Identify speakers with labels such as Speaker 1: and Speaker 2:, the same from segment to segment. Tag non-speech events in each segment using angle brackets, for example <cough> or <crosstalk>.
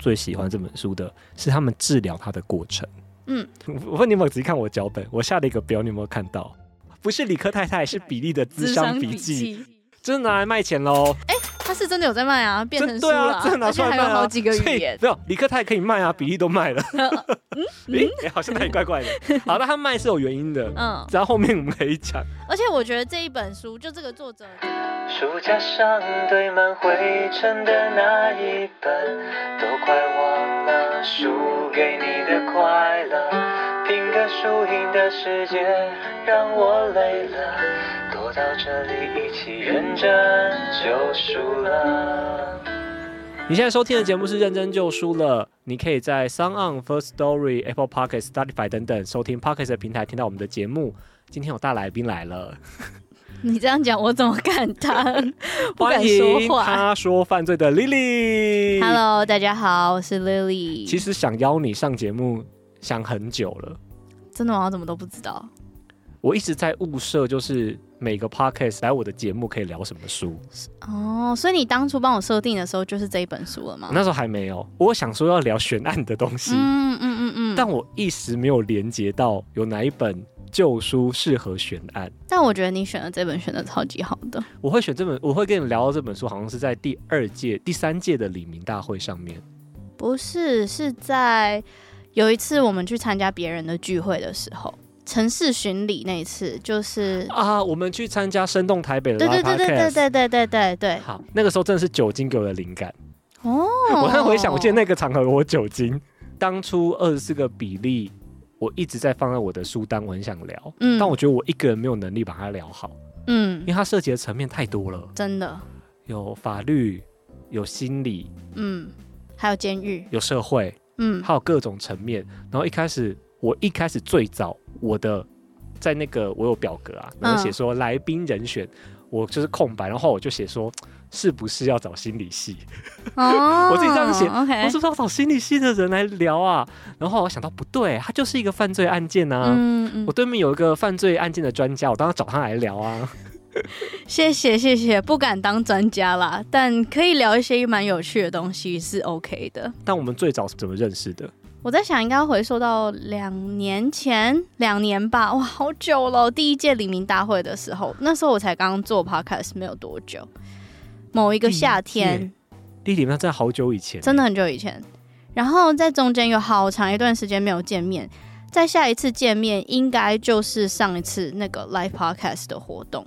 Speaker 1: 最喜欢这本书的是他们治疗他的过程。
Speaker 2: 嗯，
Speaker 1: 我问你有没有仔细看我脚本？我下了一个表，你有没有看到？不是理科太太，是比利的智商笔记，真的拿来卖钱喽？
Speaker 2: 哎、欸，他是真的有在卖啊，变成书了、啊，
Speaker 1: 真的拿出来卖、啊、
Speaker 2: 还有好几个语言。
Speaker 1: 没有，理科他也可以卖啊，比例都卖了。<laughs> 嗯，哎、欸，好像哪里怪怪的。<laughs> 好，那他卖是有原因的。嗯，然后后面我们可以讲。
Speaker 2: 而且我觉得这一本书，就这个作者，
Speaker 3: 书架上堆满灰尘的那一本，都快忘了输给你的快乐。拼个输赢的世界让我累了，躲到这里一起认真就输了。
Speaker 1: 你现在收听的节目是《认真就输了》，你可以在 SoundOn First Story、Apple Podcasts、Spotify 等等收听 Podcast 的平台听到我们的节目。今天有大来宾来了，
Speaker 2: 你这样讲我怎么敢当？不敢说话。
Speaker 1: 欢迎他说犯罪的 Lily。
Speaker 2: Hello，大家好，我是 Lily。
Speaker 1: 其实想邀你上节目。想很久了，
Speaker 2: 真的吗？我怎么都不知道。
Speaker 1: 我一直在物色，就是每个 podcast 来我的节目可以聊什么书。
Speaker 2: 哦，所以你当初帮我设定的时候，就是这一本书了吗？
Speaker 1: 那时候还没有，我想说要聊悬案的东西。
Speaker 2: 嗯嗯嗯嗯。
Speaker 1: 但我一时没有连接到有哪一本旧书适合悬案。
Speaker 2: 但我觉得你选的这本选的超级好的。
Speaker 1: 我会选这本，我会跟你聊到这本书，好像是在第二届、第三届的李明大会上面。
Speaker 2: 不是，是在。有一次我们去参加别人的聚会的时候，城市巡礼那一次就是
Speaker 1: 啊，我们去参加生动台北的，
Speaker 2: 对对对对对对对对对对。
Speaker 1: 好，那个时候真的是酒精给我的灵感
Speaker 2: 哦。
Speaker 1: 我在回想，我记得那个场合我酒精。当初二十四个比例，我一直在放在我的书单，我很想聊，嗯，但我觉得我一个人没有能力把它聊好，嗯，因为它涉及的层面太多了，
Speaker 2: 真的。
Speaker 1: 有法律，有心理，
Speaker 2: 嗯，还有监狱，
Speaker 1: 有社会。嗯，还有各种层面。然后一开始，我一开始最早我的在那个我有表格啊，然后写说来宾人选，我就是空白，然后我就写说是不是要找心理系？哦，<laughs> 我自己这样写我是不是要找心理系的人来聊啊？然后我想到不对，他就是一个犯罪案件啊。嗯嗯，我对面有一个犯罪案件的专家，我当然找他来聊啊。<laughs>
Speaker 2: 谢谢谢谢，不敢当专家啦，但可以聊一些蛮有趣的东西是 OK 的。
Speaker 1: 但我们最早是怎么认识的？
Speaker 2: 我在想，应该回溯到两年前，两年吧，哇，好久了。第一届黎明大会的时候，那时候我才刚刚做 Podcast 没有多久。某一个夏天，
Speaker 1: 第一届里民在好久以前，
Speaker 2: 真的很久以前。然后在中间有好长一段时间没有见面，在下一次见面应该就是上一次那个 Live Podcast 的活动。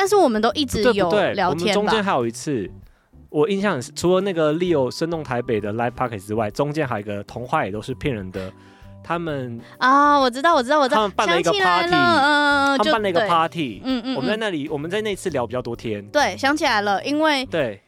Speaker 2: 但是我们都一直有聊天吧？我们
Speaker 1: 中间还有一次，我印象是除了那个 Leo 生动台北的 Live Podcast 之外，中间还有一个童话也都是骗人的。他们
Speaker 2: 啊，我知道，我知道，我知道，
Speaker 1: 他们办了一个 party，嗯，他们办了一个 party，
Speaker 2: 嗯嗯，
Speaker 1: 我们在那里，我们在那次聊比较多天。
Speaker 2: 对，想起来了，因为
Speaker 1: 对。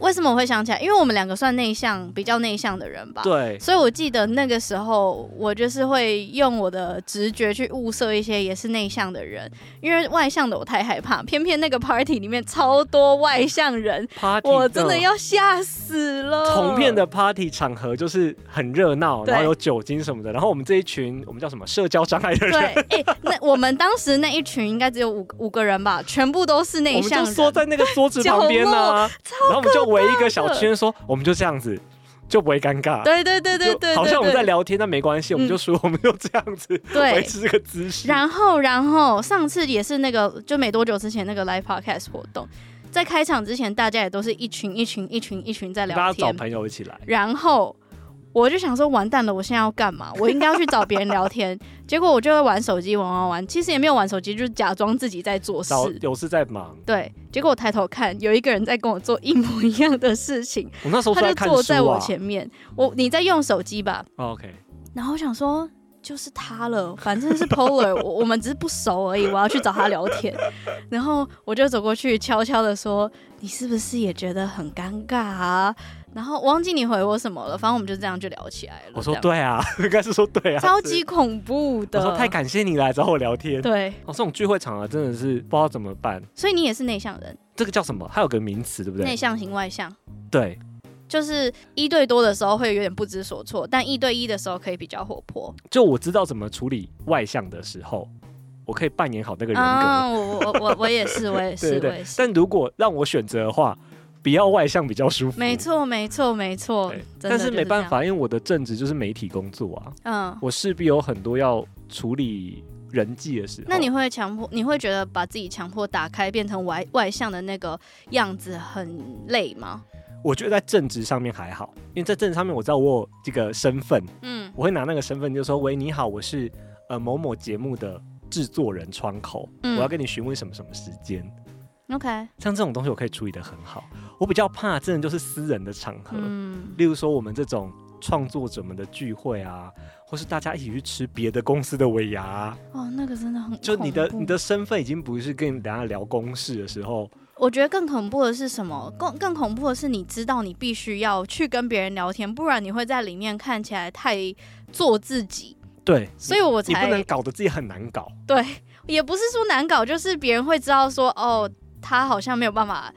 Speaker 2: 为什么我会想起来？因为我们两个算内向，比较内向的人吧。
Speaker 1: 对。
Speaker 2: 所以我记得那个时候，我就是会用我的直觉去物色一些也是内向的人，因为外向的我太害怕。偏偏那个 party 里面超多外向人，party 我真的要吓死了。
Speaker 1: 同片的 party 场合就是很热闹，然后有酒精什么的。然后我们这一群，我们叫什么？社交障碍的人。
Speaker 2: 对。哎，那我们当时那一群应该只有五五个人吧，全部都是内向人。
Speaker 1: 我们就缩在那个桌子旁边呢、啊，<laughs> 然后我们就。围一个小圈，说我们就这样子，就不会尴尬。
Speaker 2: 对对对对对，
Speaker 1: 好像我们在聊天，但没关系，我们就说我们就这样子维持这个姿势。
Speaker 2: 然后，然后上次也是那个，就没多久之前那个 live podcast 活动，在开场之前，大家也都是一群一群一群一群在聊天，
Speaker 1: 大家找朋友一起来。
Speaker 2: 然后。我就想说，完蛋了，我现在要干嘛？我应该要去找别人聊天。结果我就会玩手机，玩玩玩。其实也没有玩手机，就是假装自己在做事，
Speaker 1: 有事在忙。
Speaker 2: 对，结果我抬头看，有一个人在跟我做一模一样的事情。
Speaker 1: 我那时候在看书啊，他就坐在
Speaker 2: 我前面。我你在用手机吧
Speaker 1: ？OK。
Speaker 2: 然后我想说，就是他了，反正是 Polar，我我们只是不熟而已。我要去找他聊天。然后我就走过去，悄悄的说：“你是不是也觉得很尴尬啊？”然后忘记你回我什么了，反正我们就这样就聊起来了。
Speaker 1: 我说对啊，<laughs> 应该是说对啊，
Speaker 2: 超级恐怖的。
Speaker 1: 我说太感谢你来找我聊天。
Speaker 2: 对，
Speaker 1: 哦，这种聚会场合真的是不知道怎么办。
Speaker 2: 所以你也是内向人？
Speaker 1: 这个叫什么？它有个名词，对不对？
Speaker 2: 内向型外向。
Speaker 1: 对，
Speaker 2: 就是一对多的时候会有点不知所措，但一对一的时候可以比较活泼。
Speaker 1: 就我知道怎么处理外向的时候，我可以扮演好那个人格。
Speaker 2: 嗯，我我我我也是，我也是，<laughs> 我也是。
Speaker 1: 但如果让我选择的话。比较外向比较舒服，
Speaker 2: 没错没错没错。
Speaker 1: 但是没办法，因为我的正职就是媒体工作啊，嗯，我势必有很多要处理人际的时候。
Speaker 2: 那你会强迫？你会觉得把自己强迫打开，变成外外向的那个样子很累吗？
Speaker 1: 我觉得在正职上面还好，因为在正职上面我知道我有这个身份，嗯，我会拿那个身份就说：“喂，你好，我是呃某某节目的制作人窗口，嗯，我要跟你询问什么什么时间。”
Speaker 2: OK，
Speaker 1: 像这种东西我可以处理的很好。我比较怕真的就是私人的场合，嗯，例如说我们这种创作者们的聚会啊，或是大家一起去吃别的公司的尾牙，
Speaker 2: 哦，那个真的很，
Speaker 1: 就你的你的身份已经不是跟大家聊公事的时候。
Speaker 2: 我觉得更恐怖的是什么？更更恐怖的是，你知道你必须要去跟别人聊天，不然你会在里面看起来太做自己。
Speaker 1: 对，
Speaker 2: 所以我才
Speaker 1: 你不能搞得自己很难搞。
Speaker 2: 对，也不是说难搞，就是别人会知道说哦。他好像没有办法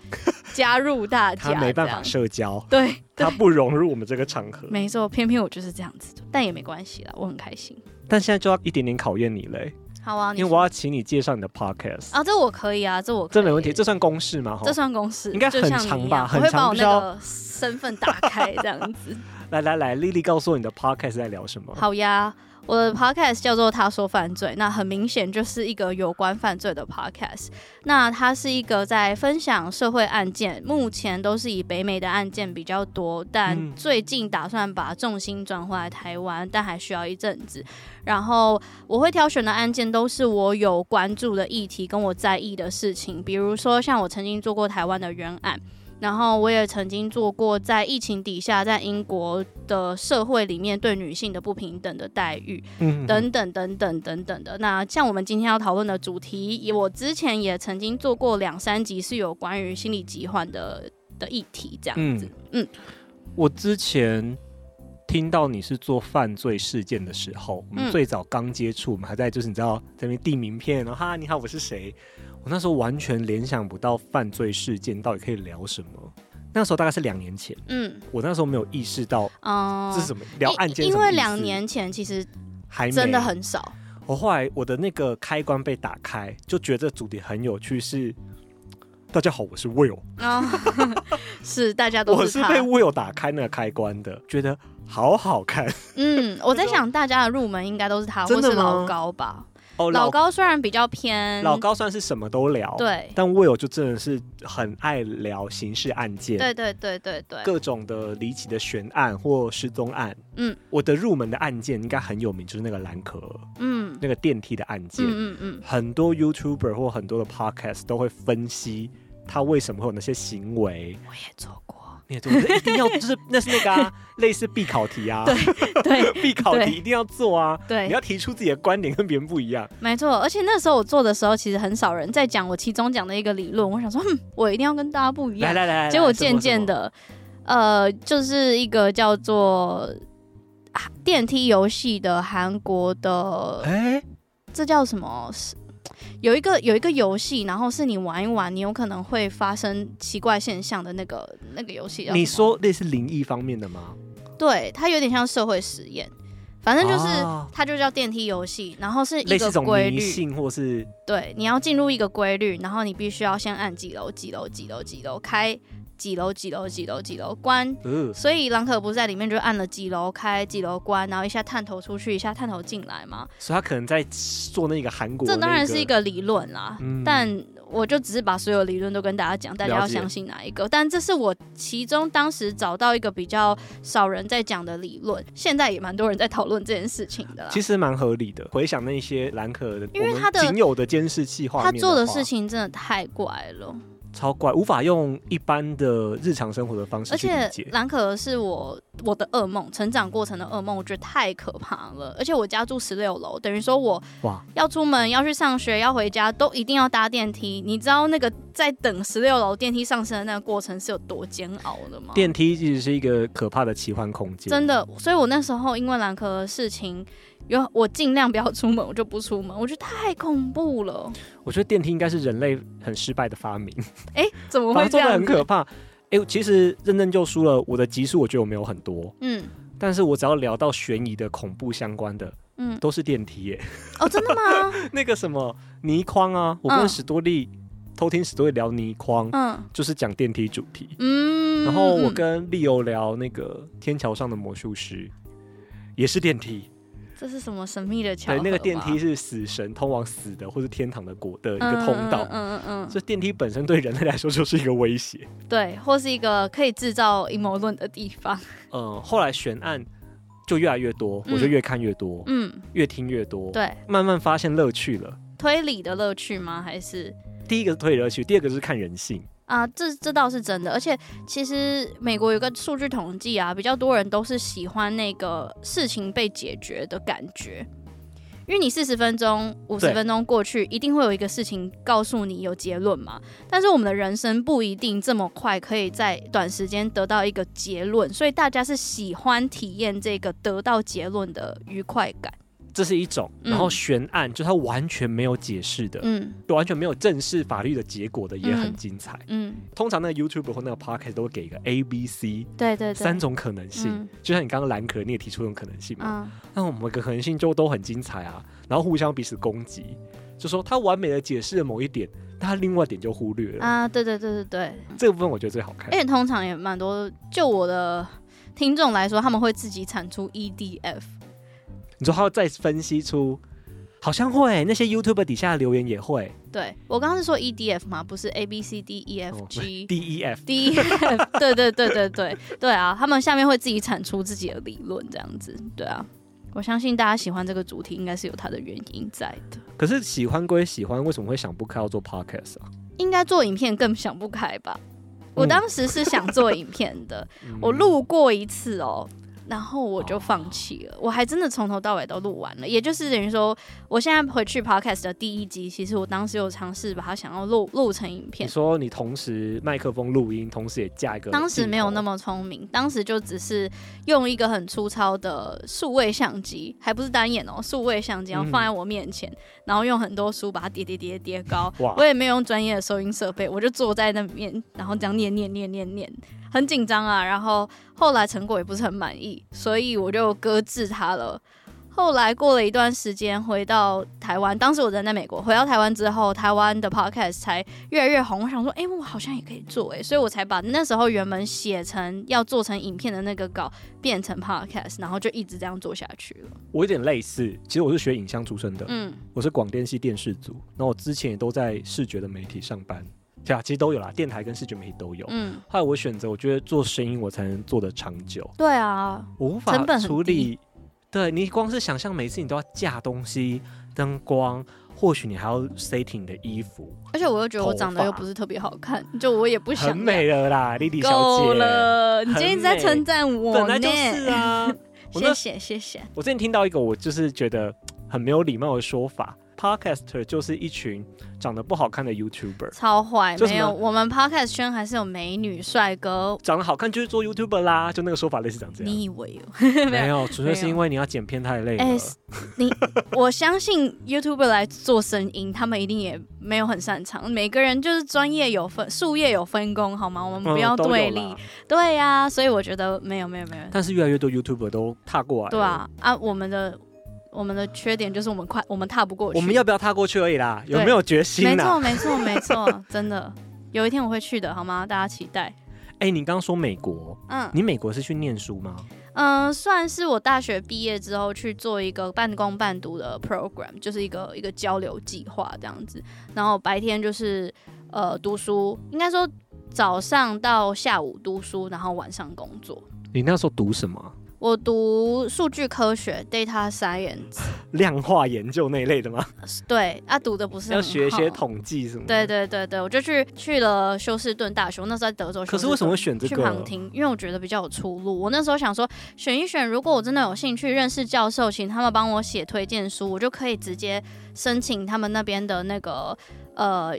Speaker 2: 加入大家，
Speaker 1: 他没办法社交，
Speaker 2: 对，
Speaker 1: 他不融入我们这个场合。<laughs>
Speaker 2: 没错，偏偏我就是这样子，但也没关系啦，我很开心。
Speaker 1: 但现在就要一点点考验你嘞。
Speaker 2: 好啊，
Speaker 1: 因为我要请你介绍你的 podcast
Speaker 2: 啊，这我可以啊，这我
Speaker 1: 这没问题，这算公事吗？
Speaker 2: 这算公式，
Speaker 1: 应该很长吧？很长，
Speaker 2: 我会把我那个身份打开这样子。<laughs>
Speaker 1: 来来来，丽丽告诉我你的 podcast 在聊什么？
Speaker 2: 好呀。我的 podcast 叫做《他说犯罪》，那很明显就是一个有关犯罪的 podcast。那它是一个在分享社会案件，目前都是以北美的案件比较多，但最近打算把重心转回来台湾，但还需要一阵子。然后我会挑选的案件都是我有关注的议题，跟我在意的事情，比如说像我曾经做过台湾的冤案。然后我也曾经做过在疫情底下，在英国的社会里面对女性的不平等的待遇，嗯，等等等等等等的。那像我们今天要讨论的主题，我之前也曾经做过两三集是有关于心理疾患的的议题，这样子。嗯，
Speaker 1: 我之前听到你是做犯罪事件的时候，我们最早刚接触，我们还在就是你知道在那边递名片，然后哈你好，我是谁。我那时候完全联想不到犯罪事件到底可以聊什么。那时候大概是两年前，嗯，我那时候没有意识到，哦，这是什么聊案件？
Speaker 2: 因为两年前其实还真的很少。
Speaker 1: 我后来我的那个开关被打开，就觉得这主题很有趣。是大家好，我是 Will，哦，<laughs>
Speaker 2: 是大家都是
Speaker 1: 我是被 Will 打开那个开关的，觉得好好看。
Speaker 2: 嗯，我在 <laughs> 想大家的入门应该都是他，或是老高吧。哦、老高虽然比较偏，
Speaker 1: 老高算是什么都聊，
Speaker 2: 对，
Speaker 1: 但 Will 就真的是很爱聊刑事案件，
Speaker 2: 对对对对对，
Speaker 1: 各种的离奇的悬案或失踪案。嗯，我的入门的案件应该很有名，就是那个蓝可儿，嗯，那个电梯的案件，嗯嗯嗯，很多 YouTuber 或很多的 Podcast 都会分析他为什么会有那些行为。
Speaker 2: 我也做
Speaker 1: 过。一定要就是那是那个啊，<laughs> 类似必考题啊，
Speaker 2: 对对，<laughs>
Speaker 1: 必考题一定要做啊，
Speaker 2: 对，
Speaker 1: 你要提出自己的观点跟别人不一样，
Speaker 2: 没错。而且那时候我做的时候，其实很少人在讲我其中讲的一个理论，我想说，嗯，我一定要跟大家不一样，
Speaker 1: 来来来，
Speaker 2: 结果渐渐的，呃，就是一个叫做电梯游戏的韩国的，哎，这叫什么？有一个有一个游戏，然后是你玩一玩，你有可能会发生奇怪现象的那个那个游戏。
Speaker 1: 你说类似灵异方面的吗？
Speaker 2: 对，它有点像社会实验，反正就是、哦、它就叫电梯游戏，然后是一个规律性
Speaker 1: 或是
Speaker 2: 对，你要进入一个规律，然后你必须要先按几楼几楼几楼几楼开。几楼几楼几楼几楼关，嗯、所以兰可不是在里面就按了几楼开几楼关，然后一下探头出去，一下探头进来嘛。
Speaker 1: 所以他可能在做那个韩国、那个。
Speaker 2: 这当然是一个理论啦，嗯、但我就只是把所有理论都跟大家讲，大家要相信哪一个？但这是我其中当时找到一个比较少人在讲的理论，现在也蛮多人在讨论这件事情的。
Speaker 1: 其实蛮合理的，回想那些兰可的，因为他的仅有的监视器画面，
Speaker 2: 他做的事情真的太怪了。
Speaker 1: 超怪，无法用一般的日常生活的方式去理解。
Speaker 2: 而且蓝可是我我的噩梦，成长过程的噩梦，我觉得太可怕了。而且我家住十六楼，等于说我哇，要出门要去上学要回家都一定要搭电梯。你知道那个在等十六楼电梯上升的那个过程是有多煎熬的吗？
Speaker 1: 电梯其实是一个可怕的奇幻空间，
Speaker 2: 真的。所以我那时候因为蓝可的事情，有我尽量不要出门，我就不出门。我觉得太恐怖了。
Speaker 1: 我觉得电梯应该是人类很失败的发明。
Speaker 2: 哎、欸，怎么会
Speaker 1: 这样？很可怕。哎、欸，其实认真就输了。我的集数我觉得我没有很多，嗯，但是我只要聊到悬疑的、恐怖相关的，嗯，都是电梯耶。
Speaker 2: 哦，真的吗？<laughs>
Speaker 1: 那个什么倪匡啊，我跟史多利、嗯、偷听史多利聊倪匡，嗯，就是讲电梯主题，嗯，然后我跟利欧聊那个天桥上的魔术师，也是电梯。
Speaker 2: 这是什么神秘的桥？对，
Speaker 1: 那个电梯是死神通往死的或是天堂的国的一个通道。嗯嗯嗯。这、嗯、电梯本身对人类来说就是一个威胁。
Speaker 2: 对，或是一个可以制造阴谋论的地方。
Speaker 1: 嗯，<laughs> 后来悬案就越来越多，嗯、我就越看越多，嗯，越听越多。
Speaker 2: 对，
Speaker 1: 慢慢发现乐趣了。
Speaker 2: 推理的乐趣吗？还是
Speaker 1: 第一个是推理乐趣，第二个是看人性。
Speaker 2: 啊，这这倒是真的，而且其实美国有个数据统计啊，比较多人都是喜欢那个事情被解决的感觉，因为你四十分钟、五十分钟过去，一定会有一个事情告诉你有结论嘛。但是我们的人生不一定这么快可以在短时间得到一个结论，所以大家是喜欢体验这个得到结论的愉快感。
Speaker 1: 这是一种，然后悬案、嗯、就它完全没有解释的，嗯，完全没有正式法律的结果的也很精彩，嗯，通常那个 YouTube 或那个 Podcast 都会给一个 A、B、C，
Speaker 2: 对对对，
Speaker 1: 三种可能性，嗯、就像你刚刚蓝可你也提出一种可能性嘛，嗯、那我们的可能性就都很精彩啊，然后互相彼此攻击，就说他完美的解释了某一点，但他另外一点就忽略了。
Speaker 2: 啊，对对对对对，
Speaker 1: 这个部分我觉得最好看，
Speaker 2: 而且通常也蛮多，就我的听众来说，他们会自己产出 EDF。
Speaker 1: 你说他要再分析出，好像会那些 YouTuber 底下的留言也会。
Speaker 2: 对，我刚刚是说 EDF 嘛，不是 A B C D E F G、
Speaker 1: 哦、D E F
Speaker 2: D E F。对对对对对对啊，他们下面会自己产出自己的理论，这样子。对啊，我相信大家喜欢这个主题，应该是有它的原因在的。
Speaker 1: 可是喜欢归喜欢，为什么会想不开要做 Podcast 啊？
Speaker 2: 应该做影片更想不开吧？我当时是想做影片的，<laughs> 嗯、我录过一次哦。然后我就放弃了，我还真的从头到尾都录完了，也就是等于说，我现在回去 podcast 的第一集，其实我当时有尝试把它想要录录成影片。
Speaker 1: 你说你同时麦克风录音，同时也架一个？
Speaker 2: 当时没有那么聪明，当时就只是用一个很粗糙的数位相机，还不是单眼哦，数位相机，然后放在我面前，嗯、然后用很多书把它叠叠叠叠高。我也没有用专业的收音设备，我就坐在那里面，然后这样念念念念念。很紧张啊，然后后来成果也不是很满意，所以我就搁置它了。后来过了一段时间，回到台湾，当时我人在美国，回到台湾之后，台湾的 podcast 才越来越红。我想说，哎，我好像也可以做，哎，所以我才把那时候原本写成要做成影片的那个稿变成 podcast，然后就一直这样做下去了。
Speaker 1: 我有点类似，其实我是学影像出身的，嗯，我是广电系电视组，那我之前也都在视觉的媒体上班。对啊，其实都有啦，电台跟视觉媒体都有。嗯，后来我选择，我觉得做声音我才能做得长久。
Speaker 2: 对啊，
Speaker 1: 我无法处理。对，你光是想象每次你都要架东西、灯光，或许你还要 setting 你的衣服。
Speaker 2: 而且我又觉得我长得又不是特别好看，就我也不想。
Speaker 1: 很美了啦，丽丽小姐。
Speaker 2: 够了，你今天在称赞我呢？
Speaker 1: 本来就是啊。<laughs>
Speaker 2: 谢谢谢谢。
Speaker 1: 我之前听到一个我就是觉得很没有礼貌的说法。Podcaster 就是一群长得不好看的 YouTuber，
Speaker 2: 超坏。没有，我们 Podcast 圈还是有美女帅哥，
Speaker 1: 长得好看就是做 YouTuber 啦，就那个说法类似这样子。
Speaker 2: 你以为哦？<laughs>
Speaker 1: 没有，纯粹是因为你要剪片太累了。哎，
Speaker 2: 你我相信 YouTuber 来做声音，他们一定也没有很擅长。每个人就是专业有分，术业有分工，好吗？我们不要对立。对呀，所以我觉得没有没有没有。
Speaker 1: 但是越来越多 YouTuber 都踏过来。
Speaker 2: 对啊啊，我们的。我们的缺点就是我们快，我们踏不过去。
Speaker 1: 我们要不要踏过去而已啦？有没有决心？
Speaker 2: 没错，没错，没错，<laughs> 真的，有一天我会去的，好吗？大家期待。
Speaker 1: 哎、欸，你刚刚说美国，嗯，你美国是去念书吗？
Speaker 2: 嗯，算是我大学毕业之后去做一个半工半读的 program，就是一个一个交流计划这样子。然后白天就是呃读书，应该说早上到下午读书，然后晚上工作。
Speaker 1: 你那时候读什么？
Speaker 2: 我读数据科学 （data science），<laughs>
Speaker 1: 量化研究那一类的吗？
Speaker 2: 对，啊，读的不是
Speaker 1: 要学一些统计什么。
Speaker 2: 对对对对，我就去去了休斯顿大学，那时候在德州。
Speaker 1: 可是为什么会选这个？
Speaker 2: 去旁听，因为我觉得比较有出路。我那时候想说，选一选，如果我真的有兴趣认识教授，请他们帮我写推荐书，我就可以直接申请他们那边的那个呃。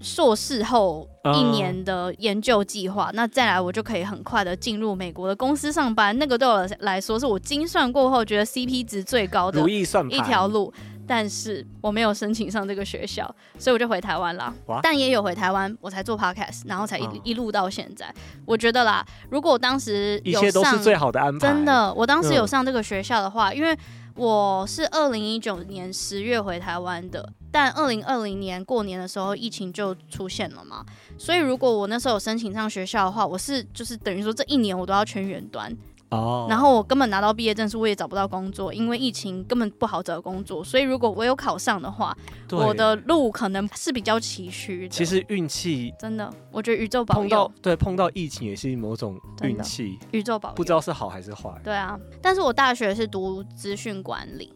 Speaker 2: 硕士后一年的研究计划，uh, 那再来我就可以很快的进入美国的公司上班。那个对我来说是我精算过后觉得 CP 值最高的一条路，但是我没有申请上这个学校，所以我就回台湾了。哇但也有回台湾，我才做 Podcast，然后才一、uh, 一路到现在。我觉得啦，如果我当时有上，
Speaker 1: 一切都是最好的安排。
Speaker 2: 真的，我当时有上这个学校的话，嗯、因为。我是二零一九年十月回台湾的，但二零二零年过年的时候疫情就出现了嘛，所以如果我那时候有申请上学校的话，我是就是等于说这一年我都要全远端。哦，oh. 然后我根本拿到毕业证书，我也找不到工作，因为疫情根本不好找工作。所以如果我有考上的话，我的路可能是比较崎岖的。
Speaker 1: 其实运气
Speaker 2: 真的，我觉得宇宙保佑。
Speaker 1: 碰到对碰到疫情也是某种运气，
Speaker 2: 宇宙保佑，
Speaker 1: 不知道是好还是坏。
Speaker 2: 对啊，但是我大学是读资讯管理。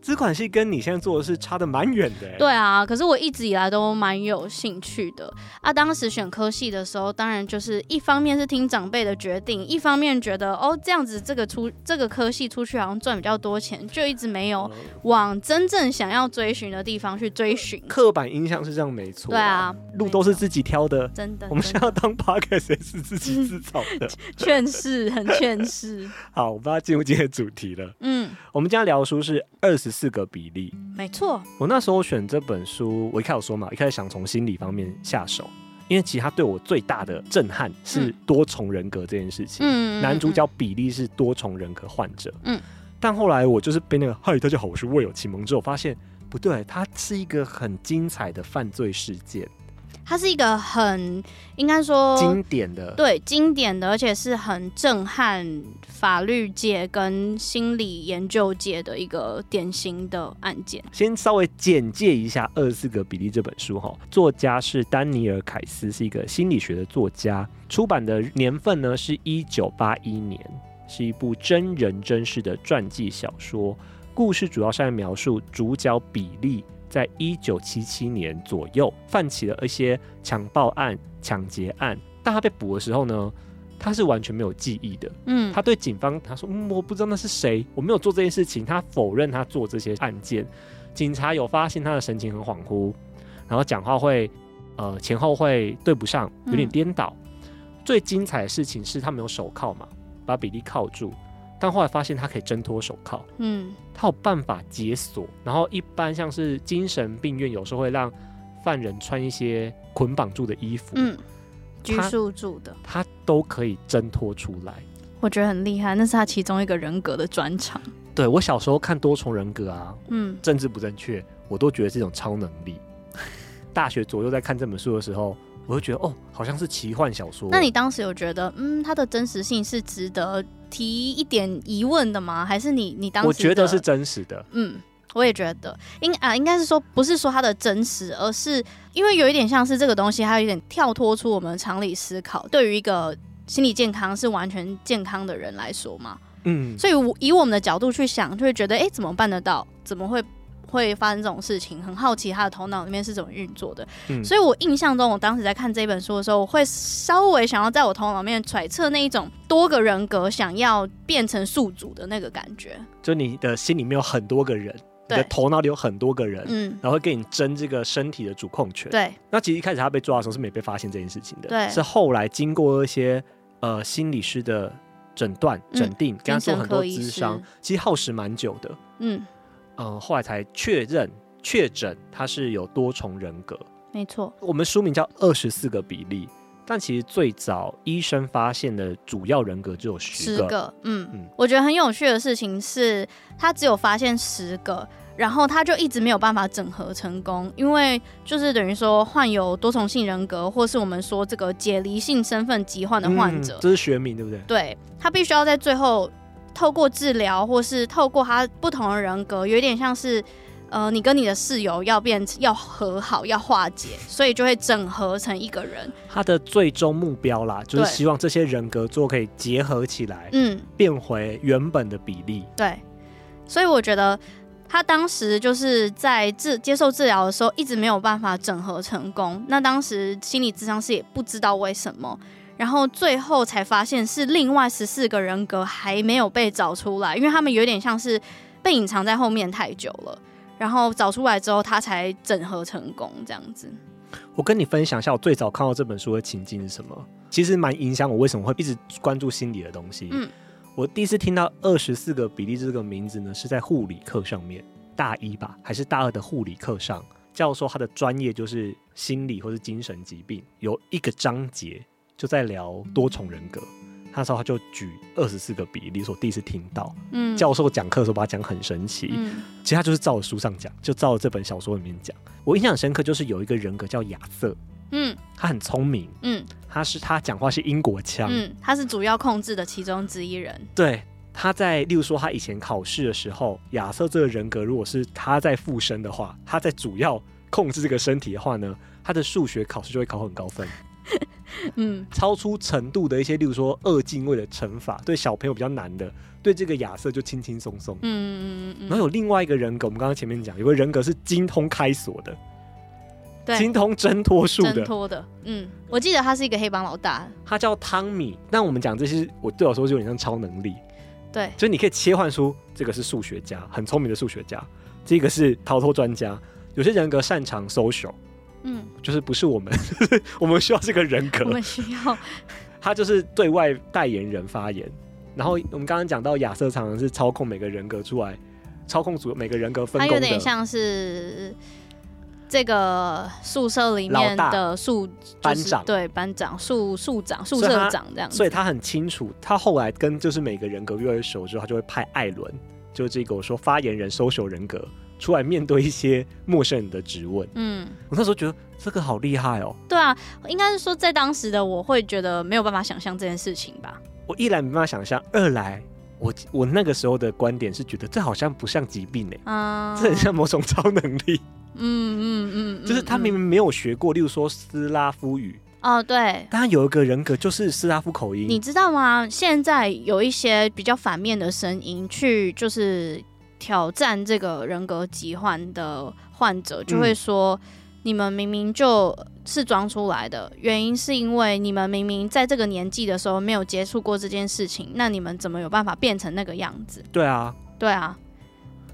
Speaker 1: 资管系跟你现在做的是差的蛮远的。
Speaker 2: 对啊，可是我一直以来都蛮有兴趣的啊。当时选科系的时候，当然就是一方面是听长辈的决定，一方面觉得哦这样子这个出这个科系出去好像赚比较多钱，就一直没有往真正想要追寻的地方去追寻。
Speaker 1: 刻板印象是这样没错，
Speaker 2: 对啊，
Speaker 1: 路都是自己挑的，
Speaker 2: 真的。
Speaker 1: 我们现在要当 Podcast 也是自己自找的，<laughs>
Speaker 2: 劝世很劝世。<laughs>
Speaker 1: 好，我们要进入今天的主题了。嗯，我们今天聊的书是二十四个比例，
Speaker 2: 没错。
Speaker 1: 我那时候选这本书，我一开始说嘛，一开始想从心理方面下手，因为其实它对我最大的震撼是多重人格这件事情。嗯，男主角比利是多重人格患者。嗯，但后来我就是被那个“嗨，大家好，我是魏有启蒙”之后，发现不对，它是一个很精彩的犯罪事件。
Speaker 2: 它是一个很应该说
Speaker 1: 经典的，
Speaker 2: 对，经典的，而且是很震撼法律界跟心理研究界的一个典型的案件。
Speaker 1: 先稍微简介一下《二十四个比例》这本书哈，作家是丹尼尔·凯斯，是一个心理学的作家，出版的年份呢是一九八一年，是一部真人真事的传记小说，故事主要是在描述主角比利。在一九七七年左右，犯起了一些强暴案、抢劫案。但他被捕的时候呢，他是完全没有记忆的。嗯，他对警方他说：“嗯，我不知道那是谁，我没有做这件事情。”他否认他做这些案件。警察有发现他的神情很恍惚，然后讲话会呃前后会对不上，有点颠倒。嗯，最精彩的事情是他没有手铐嘛，把比利铐住。但后来发现他可以挣脱手铐，嗯，他有办法解锁。然后一般像是精神病院，有时候会让犯人穿一些捆绑住的衣服，嗯，
Speaker 2: 拘束住的，
Speaker 1: 他都可以挣脱出来。
Speaker 2: 我觉得很厉害，那是他其中一个人格的专长。
Speaker 1: 对，我小时候看多重人格啊，嗯，政治不正确，我都觉得是一种超能力。大学左右在看这本书的时候。我就觉得哦，好像是奇幻小说。
Speaker 2: 那你当时有觉得，嗯，它的真实性是值得提一点疑问的吗？还是你你当时？
Speaker 1: 我觉得是真实的。
Speaker 2: 嗯，我也觉得，应啊，应该是说，不是说它的真实，而是因为有一点像是这个东西，它有点跳脱出我们常理思考。对于一个心理健康是完全健康的人来说嘛，嗯，所以以我们的角度去想，就会觉得，哎，怎么办得到？怎么会？会发生这种事情，很好奇他的头脑里面是怎么运作的。嗯，所以我印象中，我当时在看这本书的时候，我会稍微想要在我头脑里面揣测那一种多个人格想要变成宿主的那个感觉。
Speaker 1: 就你的心里面有很多个人，对你的头脑里有很多个人，嗯，然后会跟你争这个身体的主控权。
Speaker 2: 对，
Speaker 1: 那其实一开始他被抓的时候是没被发现这件事情的，
Speaker 2: 对，
Speaker 1: 是后来经过一些呃心理师的诊断、诊定，跟他做很多咨商，其实耗时蛮久的，嗯。嗯，后来才确认确诊他是有多重人格，
Speaker 2: 没错。
Speaker 1: 我们书名叫《二十四个比例》，但其实最早医生发现的主要人格只有十个。十个，
Speaker 2: 嗯嗯。我觉得很有趣的事情是，他只有发现十个，然后他就一直没有办法整合成功，因为就是等于说患有多重性人格，或是我们说这个解离性身份疾患的患者，
Speaker 1: 嗯，这是学名对不对？
Speaker 2: 对，他必须要在最后。透过治疗，或是透过他不同的人格，有点像是，呃，你跟你的室友要变要和好，要化解，所以就会整合成一个人。
Speaker 1: 他的最终目标啦，就是希望这些人格做可以结合起来，嗯，变回原本的比例。
Speaker 2: 对，所以我觉得他当时就是在治接受治疗的时候，一直没有办法整合成功。那当时心理咨商师也不知道为什么，然后最后才发现是另外十四个人格还没有被找出来，因为他们有点像是被隐藏在后面太久了。然后找出来之后，他才整合成功这样子。
Speaker 1: 我跟你分享一下，我最早看到这本书的情境是什么？其实蛮影响我为什么会一直关注心理的东西。嗯，我第一次听到二十四个比例这个名字呢，是在护理课上面，大一吧，还是大二的护理课上，教授他的专业就是心理或是精神疾病，有一个章节就在聊多重人格。那时候他就举二十四个比例，是我第一次听到。嗯，教授讲课的时候把他讲很神奇。嗯，其实他就是照着书上讲，就照着这本小说里面讲。我印象深刻，就是有一个人格叫亚瑟。嗯，他很聪明。嗯，他是他讲话是英国腔。
Speaker 2: 嗯，他是主要控制的其中之一人。
Speaker 1: 对，他在例如说他以前考试的时候，亚瑟这个人格如果是他在附身的话，他在主要控制这个身体的话呢，他的数学考试就会考很高分。<laughs> 嗯，超出程度的一些，例如说二进位的乘法，对小朋友比较难的，对这个亚瑟就轻轻松松。嗯嗯嗯。然后有另外一个人格，我们刚刚前面讲，有个人格是精通开锁的，对，精通挣脱术的。挣
Speaker 2: 脱的，嗯，我记得他是一个黑帮老大，
Speaker 1: 他叫汤米。那我们讲这些，我对我说就有点像超能力。
Speaker 2: 对，
Speaker 1: 所以你可以切换出这个是数学家，很聪明的数学家，这个是逃脱专家。有些人格擅长 social。嗯，就是不是我们，<laughs> 我们需要这个人格。
Speaker 2: 我们需要 <laughs>
Speaker 1: 他就是对外代言人发言。然后我们刚刚讲到亚瑟常常是操控每个人格出来，操控组每个人格分工的。
Speaker 2: 他有点像是这个宿舍里面的宿、就是、
Speaker 1: 班长，
Speaker 2: 对班长、宿宿长、宿舍长这样子。
Speaker 1: 所以他很清楚，他后来跟就是每个人格越来越熟之后，他就会派艾伦，就是这个我说发言人、social 人格。出来面对一些陌生人的质问，嗯，我那时候觉得这个好厉害哦。
Speaker 2: 对啊，应该是说在当时的我会觉得没有办法想象这件事情吧。
Speaker 1: 我一来没办法想象，二来我我那个时候的观点是觉得这好像不像疾病哎，嗯，这很像某种超能力。嗯嗯嗯，就是他明明没有学过，例如说斯拉夫语
Speaker 2: 哦，对，
Speaker 1: 但他有一个人格就是斯拉夫口音，
Speaker 2: 你知道吗？现在有一些比较反面的声音去就是。挑战这个人格疾患的患者就会说：“你们明明就是装出来的，原因是因为你们明明在这个年纪的时候没有接触过这件事情，那你们怎么有办法变成那个样子？”
Speaker 1: 对啊，
Speaker 2: 对啊。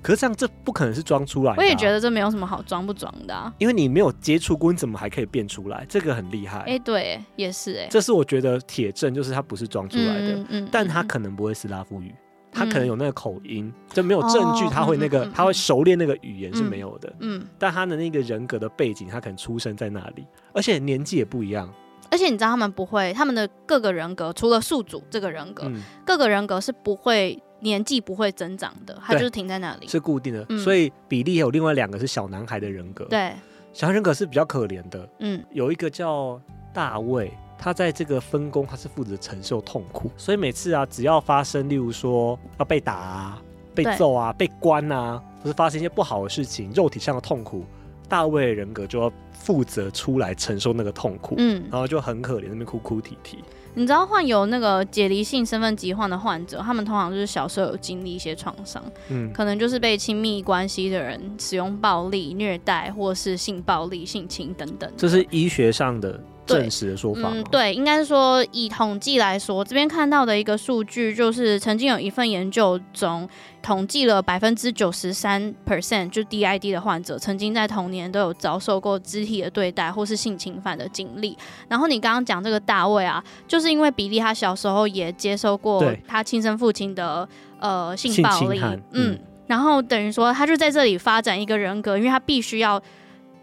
Speaker 1: 可是这样这不可能是装出来的啊。
Speaker 2: 我也觉得这没有什么好装不装的啊，
Speaker 1: 因为你没有接触过，你怎么还可以变出来？这个很厉害。
Speaker 2: 哎，对，也是哎，
Speaker 1: 这是我觉得铁证，就是他不是装出来的，嗯嗯，但他可能不会是拉夫语。他可能有那个口音，嗯、就没有证据，他会那个，哦、他会熟练那个语言是没有的。嗯，嗯，但他的那个人格的背景，他可能出生在那里，而且年纪也不一样。
Speaker 2: 而且你知道他们不会，他们的各个人格，除了宿主这个人格，嗯、各个人格是不会年纪不会增长的，他就是停在那里，
Speaker 1: 是固定的。嗯、所以比利有另外两个是小男孩的人格，
Speaker 2: 对，
Speaker 1: 小孩人格是比较可怜的。嗯，有一个叫大卫。他在这个分工，他是负责承受痛苦，所以每次啊，只要发生，例如说要被打啊、被揍啊、被关啊，或是发生一些不好的事情，肉体上的痛苦，大卫的人格就要负责出来承受那个痛苦，嗯，然后就很可怜，那边哭哭啼啼。
Speaker 2: 你知道患有那个解离性身份疾患的患者，他们通常就是小时候有经历一些创伤，嗯，可能就是被亲密关系的人使用暴力、虐待，或是性暴力、性侵等等。
Speaker 1: 这是医学上的。真实的说法，
Speaker 2: 嗯，对，应该是说以统计来说，这边看到的一个数据就是，曾经有一份研究中统计了百分之九十三 percent 就 DID 的患者，曾经在童年都有遭受过肢体的对待或是性侵犯的经历。然后你刚刚讲这个大卫啊，就是因为比利他小时候也接受过他亲生父亲的呃性暴力，嗯，嗯，然后等于说他就在这里发展一个人格，因为他必须要。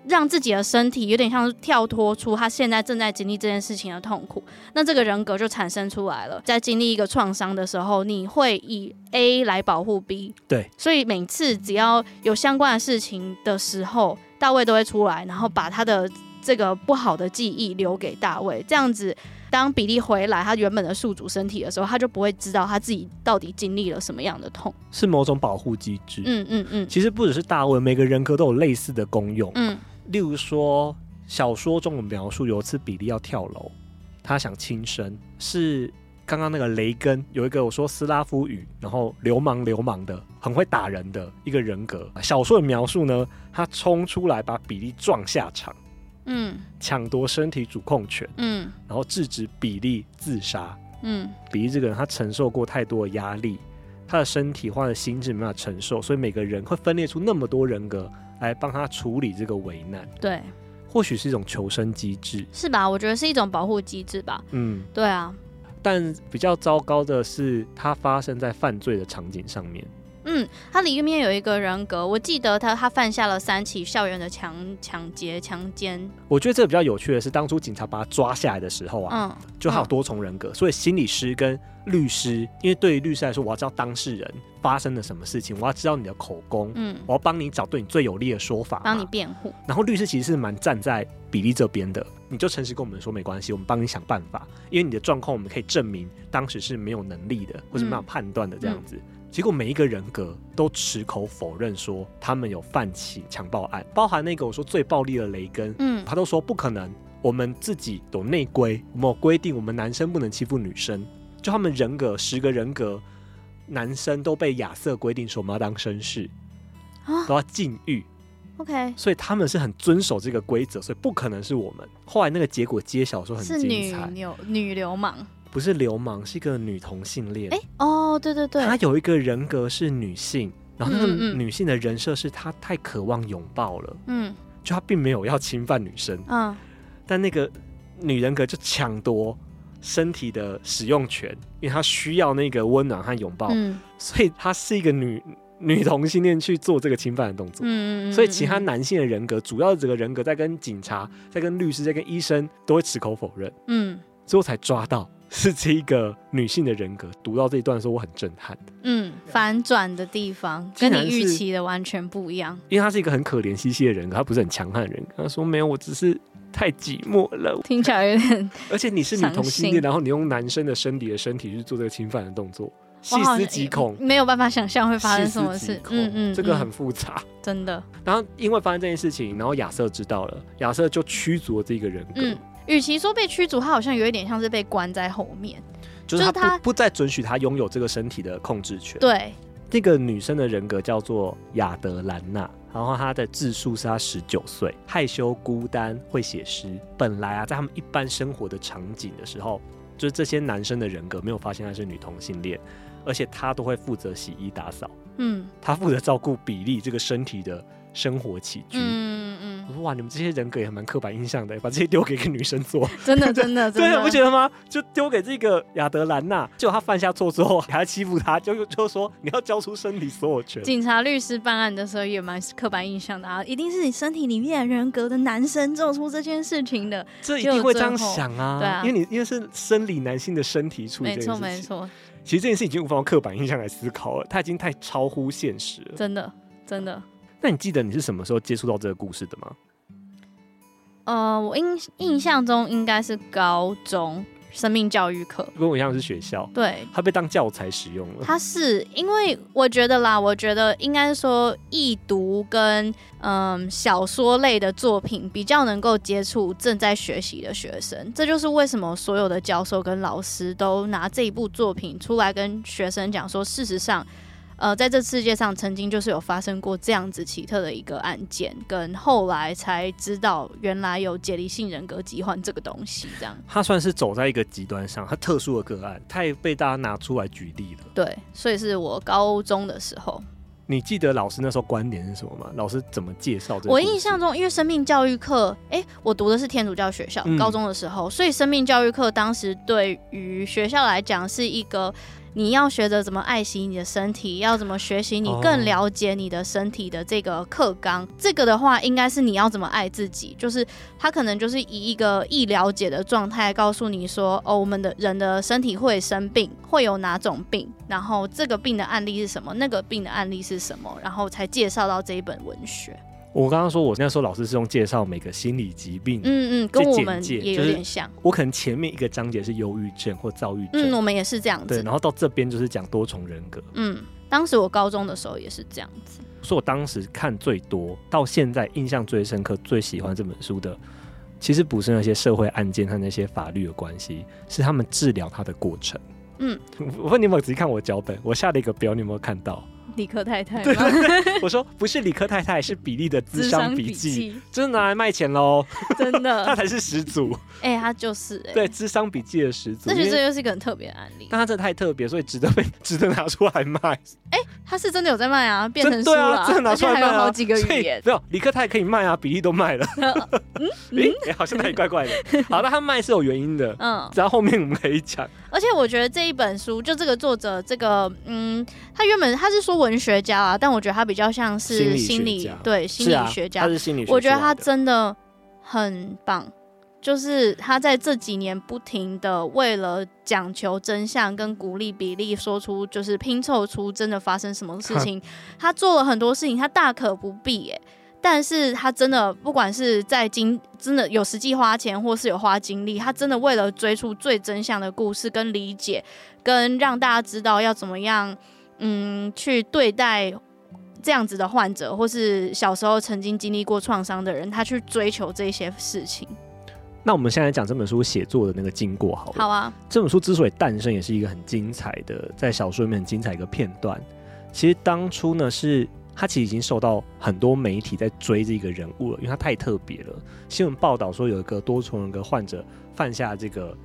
Speaker 2: 让自己的身体有点像是跳脱出他现在正在经历这件事情的痛苦，那这个人格就产生出来了。在经历一个创伤的时候，你会以 A 来保护 B。
Speaker 1: 对，
Speaker 2: 所以每次只要有相关的事情的时候，大卫都会出来，然后把他的这个不好的记忆留给大卫，这样子。当比利回来他原本的宿主身体的时候，他就不会知道他自己到底经历了什么样的痛，
Speaker 1: 是某种保护机制。
Speaker 2: 嗯嗯嗯，
Speaker 1: 其实不只是大卫，每个人格都有类似的功用。
Speaker 2: 嗯，
Speaker 1: 例如说小说中的描述，有一次比利要跳楼，他想轻生，是刚刚那个雷根有一个我说斯拉夫语，然后流氓流氓的，很会打人的一个人格。小说的描述呢，他冲出来把比利撞下场。
Speaker 2: 嗯，
Speaker 1: 抢夺身体主控权，
Speaker 2: 嗯，
Speaker 1: 然后制止比利自杀，
Speaker 2: 嗯，
Speaker 1: 比利这个人他承受过太多的压力，他的身体或者心智没办法承受，所以每个人会分裂出那么多人格来帮他处理这个危难。
Speaker 2: 对，
Speaker 1: 或许是一种求生机制，
Speaker 2: 是吧？我觉得是一种保护机制吧。
Speaker 1: 嗯，
Speaker 2: 对啊。
Speaker 1: 但比较糟糕的是，它发生在犯罪的场景上面。
Speaker 2: 嗯，他里面有一个人格，我记得他他犯下了三起校园的强抢劫、强奸。
Speaker 1: 我觉得这个比较有趣的是，当初警察把他抓下来的时候啊，
Speaker 2: 嗯，
Speaker 1: 就他有多重人格，所以心理师跟律师，因为对于律师来说，我要知道当事人发生了什么事情，我要知道你的口供，
Speaker 2: 嗯，
Speaker 1: 我要帮你找对你最有利的说法，
Speaker 2: 帮你辩护。
Speaker 1: 然后律师其实是蛮站在比利这边的，你就诚实跟我们说没关系，我们帮你想办法，因为你的状况我们可以证明当时是没有能力的，或是没有判断的这样子。结果每一个人格都矢口否认说他们有犯起强暴案，包含那个我说最暴力的雷根，
Speaker 2: 嗯，
Speaker 1: 他都说不可能，我们自己有内规，我们有规定，我们男生不能欺负女生。就他们人格十个人格，男生都被亚瑟规定说我们要当绅士，
Speaker 2: 啊，
Speaker 1: 都要禁欲。
Speaker 2: OK，
Speaker 1: 所以他们是很遵守这个规则，所以不可能是我们。后来那个结果揭晓说很精彩，
Speaker 2: 是女流女流氓。
Speaker 1: 不是流氓，是一个女同性恋。
Speaker 2: 哎、欸，哦，对对对，
Speaker 1: 她有一个人格是女性，然后那个女性的人设是她太渴望拥抱了，
Speaker 2: 嗯，
Speaker 1: 就她并没有要侵犯女生，
Speaker 2: 嗯，
Speaker 1: 但那个女人格就抢夺身体的使用权，因为她需要那个温暖和拥抱，
Speaker 2: 嗯，
Speaker 1: 所以她是一个女女同性恋去做这个侵犯的动作，
Speaker 2: 嗯嗯，
Speaker 1: 所以其他男性的人格，主要的这个人格在跟警察、在跟律师、在跟医生都会矢口否认，
Speaker 2: 嗯，
Speaker 1: 最后才抓到。<laughs> 是这一个女性的人格，读到这一段的时候，我很震撼。
Speaker 2: 嗯，反转的地方跟你预期的完全不一样。
Speaker 1: 因为她是一个很可怜兮兮的人格，她不是很强悍的人格。她说没有，我只是太寂寞了。
Speaker 2: 听起来有点……
Speaker 1: 而且你是女同性恋，然后你用男生的身体的身体去做这个侵犯的动作，细思极恐，
Speaker 2: 没有办法想象会发生什么事。嗯嗯，
Speaker 1: 这个很复杂，
Speaker 2: 真的。
Speaker 1: 然后因为发生这件事情，然后亚瑟知道了，亚瑟就驱逐了这个人格。
Speaker 2: 嗯与其说被驱逐，他好像有一点像是被关在后面，
Speaker 1: 就是他不，再准许他拥有这个身体的控制权。
Speaker 2: 对，
Speaker 1: 这个女生的人格叫做亚德兰娜，然后她的自述是她十九岁，害羞、孤单，会写诗。本来啊，在他们一般生活的场景的时候，就是这些男生的人格没有发现她是女同性恋，而且她都会负责洗衣打扫。
Speaker 2: 嗯，
Speaker 1: 她负责照顾比利这个身体的生活起居。我说哇，你们这些人格也蛮刻板印象的，把这些丢给一个女生做，<laughs>
Speaker 2: 真的 <laughs> 真的真的，
Speaker 1: 对，不觉得吗？就丢给这个亚德兰娜，结果他犯下错之后还要欺负他，就就说你要交出身体所有权。
Speaker 2: 警察、律师办案的时候也蛮刻板印象的啊，一定是你身体里面人格的男生做出这件事情的，
Speaker 1: 这一定会这样想啊，
Speaker 2: 对啊，
Speaker 1: 因为你因为是生理男性的身体处理这件事情，
Speaker 2: 没错没错。
Speaker 1: 其实这件事已经无法用刻板印象来思考了，它已经太超乎现实了，
Speaker 2: 真的真的。
Speaker 1: 那你记得你是什么时候接触到这个故事的吗？
Speaker 2: 呃，我印印象中应该是高中生命教育课，
Speaker 1: 跟我一样是学校，
Speaker 2: 对，
Speaker 1: 它被当教材使用了。
Speaker 2: 它是因为我觉得啦，我觉得应该说易读跟嗯小说类的作品比较能够接触正在学习的学生，这就是为什么所有的教授跟老师都拿这一部作品出来跟学生讲说，事实上。呃，在这世界上曾经就是有发生过这样子奇特的一个案件，跟后来才知道原来有解离性人格疾患这个东西，这样。
Speaker 1: 他算是走在一个极端上，他特殊的个案，他也被大家拿出来举例了。
Speaker 2: 对，所以是我高中的时候。
Speaker 1: 你记得老师那时候观点是什么吗？老师怎么介绍这个？
Speaker 2: 我印象中，因为生命教育课，哎，我读的是天主教学校，高中的时候，嗯、所以生命教育课当时对于学校来讲是一个。你要学着怎么爱惜你的身体，要怎么学习你更了解你的身体的这个课纲。Oh. 这个的话，应该是你要怎么爱自己，就是他可能就是以一个易了解的状态告诉你说，哦，我们的人的身体会生病，会有哪种病，然后这个病的案例是什么，那个病的案例是什么，然后才介绍到这一本文学。
Speaker 1: 我刚刚说，我那时候老师是用介绍每个心理疾病，
Speaker 2: 嗯嗯，跟我们也有点像。
Speaker 1: 我可能前面一个章节是忧郁症或躁郁症，
Speaker 2: 嗯，我们也是这样子。
Speaker 1: 对，然后到这边就是讲多重人格。
Speaker 2: 嗯，当时我高中的时候也是这样子。
Speaker 1: 所以我当时看最多，到现在印象最深刻、最喜欢这本书的，其实不是那些社会案件和那些法律的关系，是他们治疗他的过程。嗯，<laughs> 我问你有没有仔细看我脚本？我下了一个表，你有没有看到？
Speaker 2: 理科太太，<laughs>
Speaker 1: 对 <laughs> 我说不是理科太太，是比利的智商笔记，真的拿来卖钱喽，<laughs>
Speaker 2: 真的，
Speaker 1: 他才是始祖，
Speaker 2: 哎、欸，他就是、欸，
Speaker 1: 对，智商笔记的始祖，
Speaker 2: 那其实这又是一个很特别的案例，
Speaker 1: 但他这太特别，所以值得被值得拿出来卖，
Speaker 2: 哎、欸，他是真的有在卖啊，变成书了、啊，
Speaker 1: 真的拿出来卖、啊，
Speaker 2: 好几个语言，
Speaker 1: 没有，理科太太可以卖啊，比利都卖了，嗯，哎、欸，好像哪里怪怪的，好，那他卖是有原因的，嗯，然后后面我们可以讲。
Speaker 2: 而且我觉得这一本书，就这个作者，这个嗯，他原本他是说文学家啊，但我觉得他比较像是心理，对心理学家，
Speaker 1: 啊、他是心理学家。
Speaker 2: 我觉得他真的很棒，就是他在这几年不停的为了讲求真相跟鼓励比例说出，就是拼凑出真的发生什么事情，他做了很多事情，他大可不必哎。但是他真的，不管是在经真的有实际花钱，或是有花精力，他真的为了追出最真相的故事跟理解，跟让大家知道要怎么样，嗯，去对待这样子的患者，或是小时候曾经经历过创伤的人，他去追求这些事情。
Speaker 1: 那我们现在讲这本书写作的那个经过好了，
Speaker 2: 好啊。
Speaker 1: 这本书之所以诞生，也是一个很精彩的，在小说里面很精彩一个片段。其实当初呢是。他其实已经受到很多媒体在追这个人物了，因为他太特别了。新闻报道说有一个多重人格患者犯下这个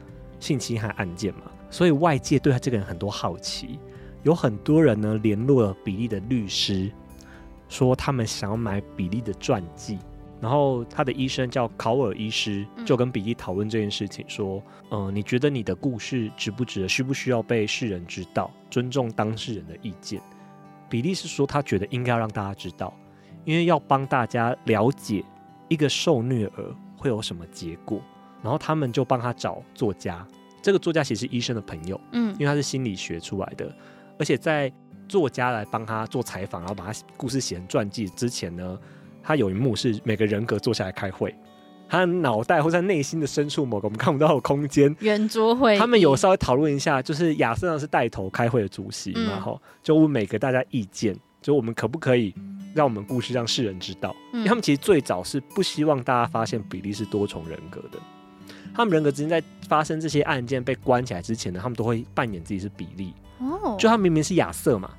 Speaker 1: 性侵害案件嘛，所以外界对他这个人很多好奇。有很多人呢联络了比利的律师，说他们想要买比利的传记。然后他的医生叫考尔医师，就跟比利讨论这件事情，说：“嗯、呃，你觉得你的故事值不值得，需不需要被世人知道？尊重当事人的意见。”比利是说，他觉得应该要让大家知道，因为要帮大家了解一个受虐儿会有什么结果。然后他们就帮他找作家，这个作家其实是医生的朋友，嗯，因为他是心理学出来的，而且在作家来帮他做采访，然后把他故事写成传记之前呢，他有一幕是每个人格坐下来开会。他的脑袋或在内心的深处某个我们看不到的空间，圆桌会，他们有稍微讨论一下，就是亚瑟呢是带头开会的主席，然后就问每个大家意见，就我们可不可以让我们故事让世人知道？因为他们其实最早是不希望大家发现比利是多重人格的，他们人格之间在发生这些案件被关起来之前呢，他们都会扮演自己是比利。哦，就他明明是亚瑟嘛，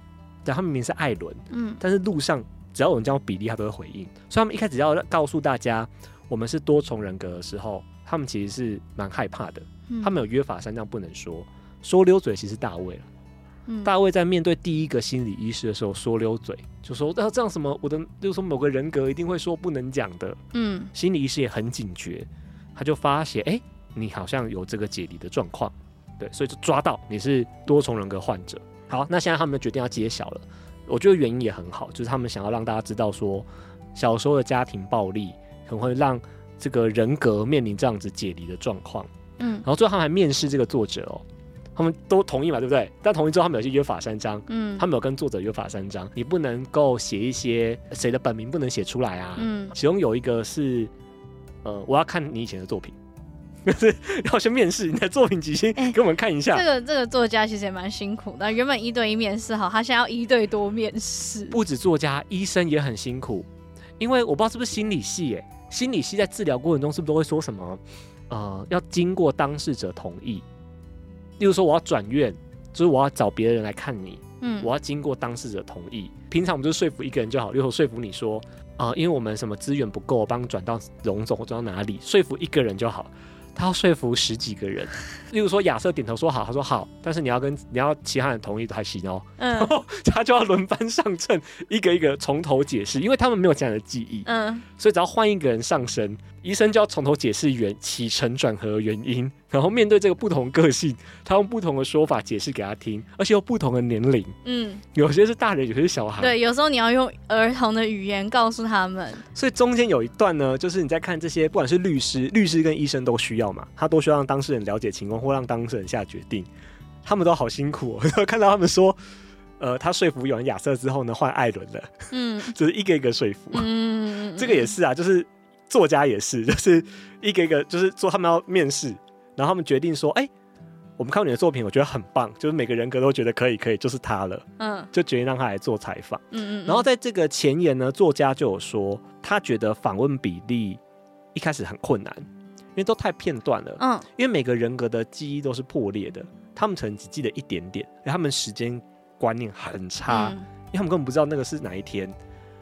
Speaker 1: 对，他明明是艾伦，嗯，但是路上只要有人叫比利，他都会回应，所以他们一开始要告诉大家。我们是多重人格的时候，他们其实是蛮害怕的。嗯、他们有约法三章不能说，说溜嘴其实大卫了。嗯、大卫在面对第一个心理医师的时候说溜嘴，就说要这样什么，我的就是说某个人格一定会说不能讲的。嗯，心理医师也很警觉，他就发现哎、欸，你好像有这个解离的状况，对，所以就抓到你是多重人格患者。好，那现在他们决定要揭晓了。我觉得原因也很好，就是他们想要让大家知道说，小时候的家庭暴力。可能会让这个人格面临这样子解离的状况，嗯，然后最后他们还面试这个作者哦，他们都同意嘛，对不对？但同意之后，他们有些约法三章，嗯，他们有跟作者约法三章，你不能够写一些谁的本名不能写出来啊，嗯，其中有一个是，呃，我要看你以前的作品，就是要先面试你的作品集，<laughs> 先给我们看一下。
Speaker 2: 欸、这个这个作家其实也蛮辛苦的，原本一对一面试好，他现在要一对多面试，
Speaker 1: 不止作家，医生也很辛苦，因为我不知道是不是心理系耶。心理系在治疗过程中是不是都会说什么？呃，要经过当事者同意。例如说，我要转院，就是我要找别人来看你，嗯，我要经过当事者同意。平常我们就说服一个人就好，例如说服你说，啊、呃，因为我们什么资源不够，帮你转到荣总或转到哪里，说服一个人就好。他要说服十几个人，<laughs> 例如说亚瑟点头说好，他说好，但是你要跟你要其他人同意才行哦。嗯，然后他就要轮番上阵，一个一个从头解释，因为他们没有这样的记忆。嗯，所以只要换一个人上身。医生就要从头解释原起承转合原因，然后面对这个不同个性，他用不同的说法解释给他听，而且有不同的年龄，嗯，有些是大人，有些是小孩，
Speaker 2: 对，有时候你要用儿童的语言告诉他们。
Speaker 1: 所以中间有一段呢，就是你在看这些，不管是律师、律师跟医生都需要嘛，他都需要让当事人了解情况或让当事人下决定，他们都好辛苦哦，<laughs> 看到他们说。呃，他说服完亚瑟之后呢，换艾伦了，嗯，<laughs> 就是一个一个说服，嗯，这个也是啊，就是作家也是，就是一个一个就是做他们要面试，然后他们决定说，哎、欸，我们看你的作品，我觉得很棒，就是每个人格都觉得可以，可以，就是他了，嗯，就决定让他来做采访，嗯，嗯嗯，然后在这个前言呢，作家就有说，他觉得访问比例一开始很困难，因为都太片段了，嗯，因为每个人格的记忆都是破裂的，他们可能只记得一点点，他们时间观念很差。嗯。因为他们根本不知道那个是哪一天，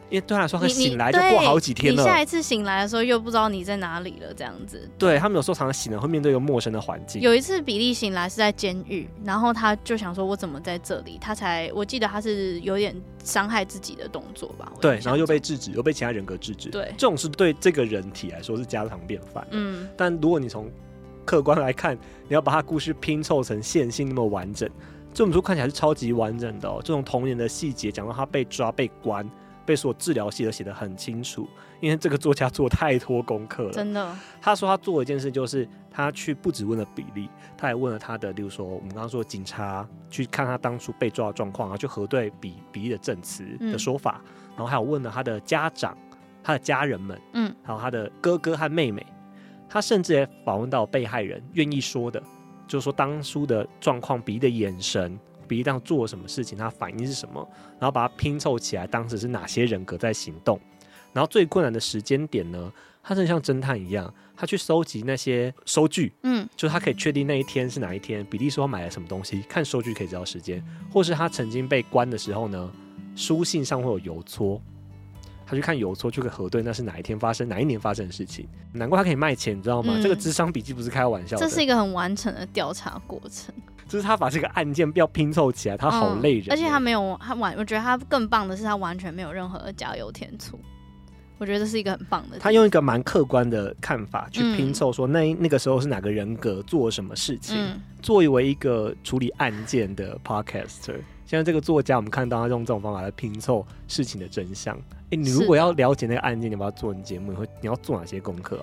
Speaker 1: 因为对他来说，他醒来就过好几天了。
Speaker 2: 你下一次醒来的时候又不知道你在哪里了，这样子。
Speaker 1: 对，他们有时候常常醒来会面对一个陌生的环境。
Speaker 2: 有一次比利醒来是在监狱，然后他就想说：“我怎么在这里？”他才我记得他是有点伤害自己的动作吧？
Speaker 1: 对，然后又被制止，又被其他人格制止。
Speaker 2: 对，
Speaker 1: 这种是对这个人体来说是家常便饭。嗯，但如果你从客观来看，你要把他故事拼凑成线性那么完整。这本书看起来是超级完整的哦，这种童年的细节讲到他被抓、被关、被所治疗写的写的很清楚。因为这个作家做太多功课了，
Speaker 2: 真的。
Speaker 1: 他说他做了一件事，就是他去不止问了比利，他还问了他的，例如说我们刚刚说的警察，去看他当初被抓的状况，然后去核对比比利的证词的说法，嗯，然后还有问了他的家长、他的家人们，嗯，还有他的哥哥和妹妹，他甚至也访问到被害人愿意说的。就是说，当初的状况，比利的眼神，比利当做了什么事情，他反应是什么，然后把它拼凑起来，当时是哪些人格在行动。然后最困难的时间点呢，他真的像侦探一样，他去收集那些收据，嗯，就是他可以确定那一天是哪一天。比利说买了什么东西，看收据可以知道时间，或是他曾经被关的时候呢，书信上会有邮戳。他去看邮戳，就可以核对那是哪一天发生、哪一年发生的事情。难怪他可以卖钱，你知道吗？嗯、这个智商笔记不是开玩笑的。
Speaker 2: 这是一个很完整的调查过程。
Speaker 1: 就是他把这个案件要拼凑起来，他好累人、嗯。
Speaker 2: 而且他没有，他完，我觉得他更棒的是，他完全没有任何的加油添醋。我觉得这是一个很棒的。
Speaker 1: 他用一个蛮客观的看法去拼凑，说那那个时候是哪个人格做什么事情。嗯、作为一个处理案件的 podcaster，现在这个作家，我们看到他用这种方法来拼凑事情的真相。哎、欸，你如果要了解那个案件，你要不要做你节目？你会你要做哪些功课？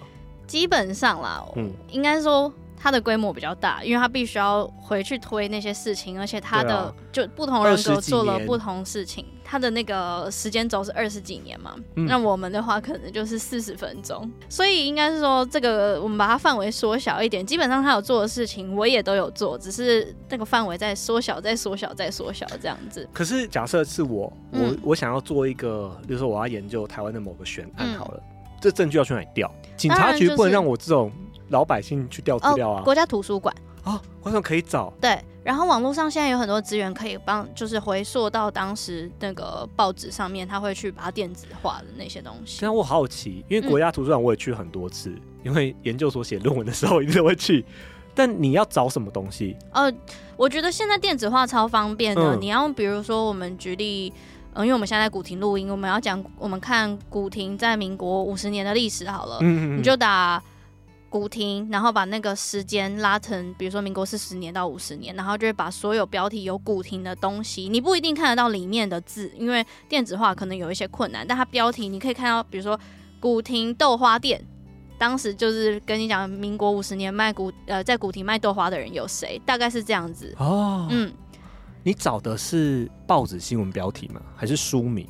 Speaker 2: 基本上啦，嗯，应该说。它的规模比较大，因为它必须要回去推那些事情，而且它的、啊、就不同人格做了不同事情，它的那个时间轴是二十几年嘛。嗯、那我们的话可能就是四十分钟，所以应该是说这个我们把它范围缩小一点，基本上他有做的事情我也都有做，只是那个范围在缩小、再缩小、再缩小这样子。可
Speaker 1: 是假设是我，嗯、我我想要做一个，比如说我要研究台湾的某个悬案，好了，嗯、这证据要去哪里调？警察局不能让我这种。老百姓去调资料啊！
Speaker 2: 国家图书馆
Speaker 1: 啊，观众可以找。
Speaker 2: 对，然后网络上现在有很多资源可以帮，就是回溯到当时那个报纸上面，他会去把它电子化的那些东西。
Speaker 1: 现在我好奇，因为国家图书馆我也去很多次，嗯、因为研究所写论文的时候一定会去。但你要找什么东西？呃，
Speaker 2: 我觉得现在电子化超方便的。嗯、你要比如说，我们举例，嗯，因为我们现在在古亭录音，我们要讲我们看古亭在民国五十年的历史好了，嗯嗯，你就打。古亭，然后把那个时间拉成，比如说民国四十年到五十年，然后就会把所有标题有古亭的东西，你不一定看得到里面的字，因为电子化可能有一些困难。但它标题你可以看到，比如说古亭豆花店，当时就是跟你讲民国五十年卖古呃在古亭卖豆花的人有谁，大概是这样子哦。嗯，
Speaker 1: 你找的是报纸新闻标题吗？还是书名？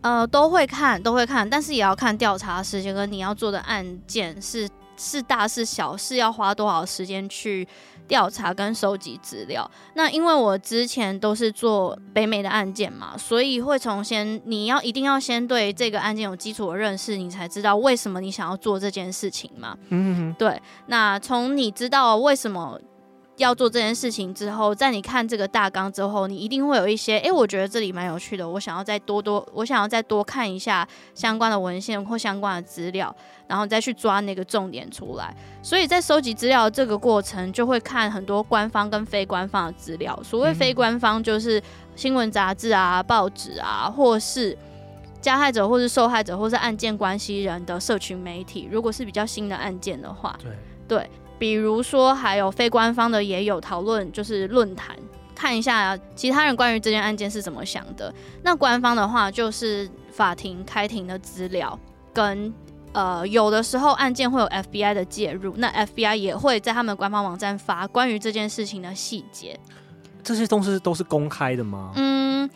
Speaker 2: 呃，都会看，都会看，但是也要看调查时间跟你要做的案件是。是大是小，是要花多少时间去调查跟收集资料？那因为我之前都是做北美的案件嘛，所以会从先你要一定要先对这个案件有基础的认识，你才知道为什么你想要做这件事情嘛。嗯，对。那从你知道为什么要做这件事情之后，在你看这个大纲之后，你一定会有一些，诶、欸，我觉得这里蛮有趣的，我想要再多多，我想要再多看一下相关的文献或相关的资料，然后再去抓那个重点出来。所以在收集资料这个过程，就会看很多官方跟非官方的资料。所谓非官方，就是新闻杂志啊、报纸啊，或是加害者或是受害者或是案件关系人的社群媒体。如果是比较新的案件的话，对对。比如说，还有非官方的也有讨论，就是论坛，看一下其他人关于这件案件是怎么想的。那官方的话，就是法庭开庭的资料，跟呃有的时候案件会有 FBI 的介入，那 FBI 也会在他们官方网站发关于这件事情的细节。
Speaker 1: 这些东西都是公开的吗？
Speaker 2: 嗯，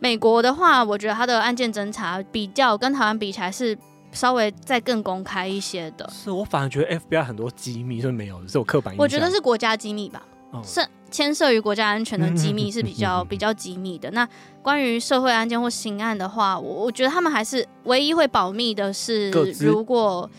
Speaker 2: 美国的话，我觉得他的案件侦查比较跟台湾比起来是。稍微再更公开一些的。
Speaker 1: 是我反而觉得 FBI 很多机密是没有的，是有刻板印象。
Speaker 2: 我觉得是国家机密吧，哦、是牵涉于国家安全的机密是比较、嗯、比较机密的。那关于社会案件或刑案的话，我我觉得他们还是唯一会保密的是，如果。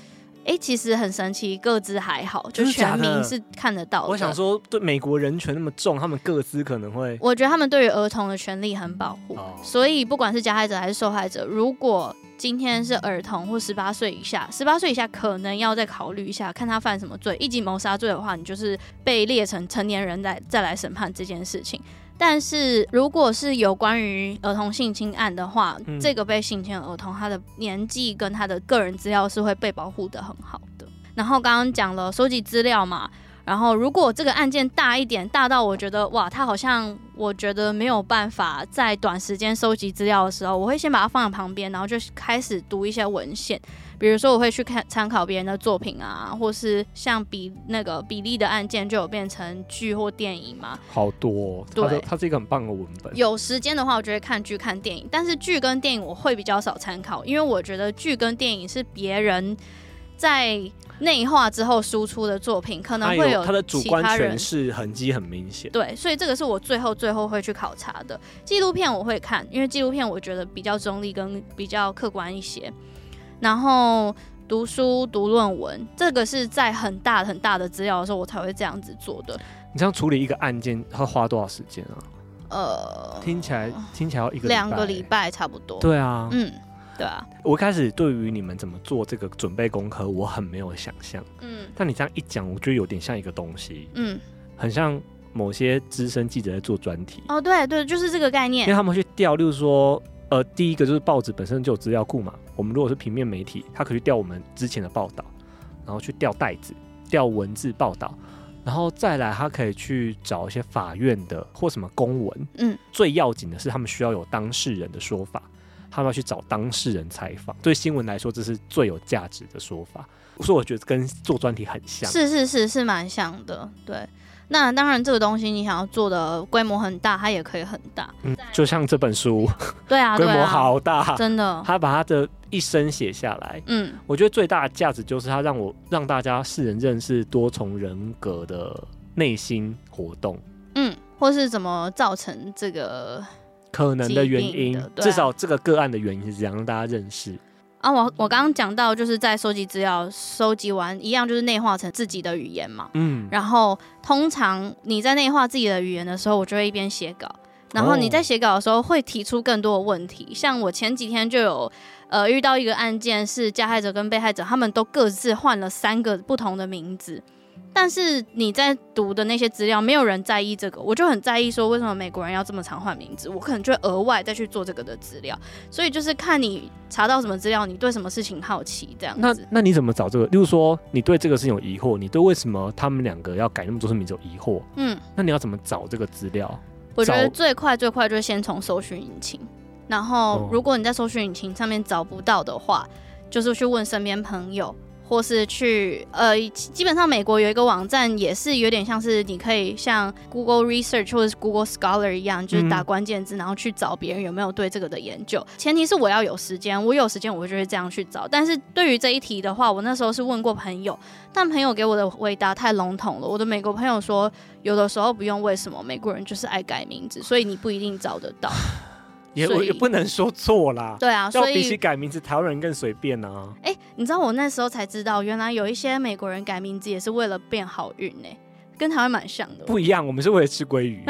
Speaker 2: 哎、欸，其实很神奇，各自还好，就全民是看得到的。
Speaker 1: 我想说，对美国人权那么重，他们各自可能会……
Speaker 2: 我觉得他们对于儿童的权利很保护，哦、所以不管是加害者还是受害者，如果今天是儿童或十八岁以下，十八岁以下可能要再考虑一下，看他犯什么罪。一级谋杀罪的话，你就是被列成成年人再再来审判这件事情。但是，如果是有关于儿童性侵案的话，嗯、这个被性侵的儿童，他的年纪跟他的个人资料是会被保护的很好的。然后刚刚讲了收集资料嘛，然后如果这个案件大一点，大到我觉得哇，它好像我觉得没有办法在短时间收集资料的时候，我会先把它放在旁边，然后就开始读一些文献。比如说，我会去看参考别人的作品啊，或是像比那个比利的案件就有变成剧或电影嘛，
Speaker 1: 好多、哦。对，它是一个很棒的文本。
Speaker 2: 有时间的话，我就会看剧、看电影。但是剧跟电影我会比较少参考，因为我觉得剧跟电影是别人在内化之后输出的作品，可能会有他
Speaker 1: 的主观诠释痕迹很明显。
Speaker 2: 对，所以这个是我最后最后会去考察的。纪录片我会看，因为纪录片我觉得比较中立跟比较客观一些。然后读书读论文，这个是在很大很大的资料的时候，我才会这样子做的。
Speaker 1: 你这样处理一个案件，会花多少时间啊？
Speaker 2: 呃，
Speaker 1: 听起来听起来要一个
Speaker 2: 两个礼拜差不多。
Speaker 1: 对啊，
Speaker 2: 嗯，对啊。
Speaker 1: 我一开始对于你们怎么做这个准备功课，我很没有想象。嗯，但你这样一讲，我觉得有点像一个东西。嗯，很像某些资深记者在做专题。
Speaker 2: 哦，对对，就是这个概念。
Speaker 1: 因为他们去调，例如说。呃，第一个就是报纸本身就有资料库嘛。我们如果是平面媒体，他可以调我们之前的报道，然后去调袋子、调文字报道，然后再来他可以去找一些法院的或什么公文。嗯，最要紧的是他们需要有当事人的说法，他们要去找当事人采访。对新闻来说，这是最有价值的说法。所以我觉得跟做专题很像。
Speaker 2: 是是是是蛮像的，对。那当然，这个东西你想要做的规模很大，它也可以很大。
Speaker 1: 嗯，就像这本书，<laughs>
Speaker 2: 对啊，<laughs>
Speaker 1: 规模好大，
Speaker 2: 啊，真的。
Speaker 1: 他把他的一生写下来，嗯，我觉得最大的价值就是他让我让大家世人认识多重人格的内心活动，
Speaker 2: 嗯，或是怎么造成这个
Speaker 1: 可能的原因，啊，至少这个个案的原因是这样，让大家认识。
Speaker 2: 啊，我我刚刚讲到，就是在收集资料，收集完一样就是内化成自己的语言嘛。嗯。然后通常你在内化自己的语言的时候，我就会一边写稿。然后你在写稿的时候会提出更多的问题。哦。像我前几天就有呃遇到一个案件，是加害者跟被害者他们都各自换了三个不同的名字。但是你在读的那些资料，没有人在意这个，我就很在意说，为什么美国人要这么常换名字？我可能就会额外再去做这个的资料。所以就是看你查到什么资料，你对什么事情好奇这样子。
Speaker 1: 那那你怎么找这个？例如说，你对这个事情有疑惑，你对为什么他们两个要改那么多次名字有疑惑？嗯，那你要怎么找这个资料？
Speaker 2: 我觉得最快最快就是先从搜寻引擎，然后如果你在搜寻引擎上面找不到的话，就是去问身边朋友。或是去呃，基本上美国有一个网站，也是有点像是你可以像 Google Research 或者是 Google Scholar 一样，就是打关键字，然后去找别人有没有对这个的研究。前提是我要有时间，我有时间我就会这样去找。但是对于这一题的话，我那时候是问过朋友，但朋友给我的回答太笼统了。我的美国朋友说，有的时候不用为什么，美国人就是爱改名字，所以你不一定找得到。<laughs>
Speaker 1: 也我也不能说错啦，
Speaker 2: 对啊，所以
Speaker 1: 比起改名字，台湾人更随便啊。
Speaker 2: 哎、欸，你知道我那时候才知道，原来有一些美国人改名字也是为了变好运呢、欸，跟台湾蛮像的。
Speaker 1: 不一样，我们是为了吃鲑鱼，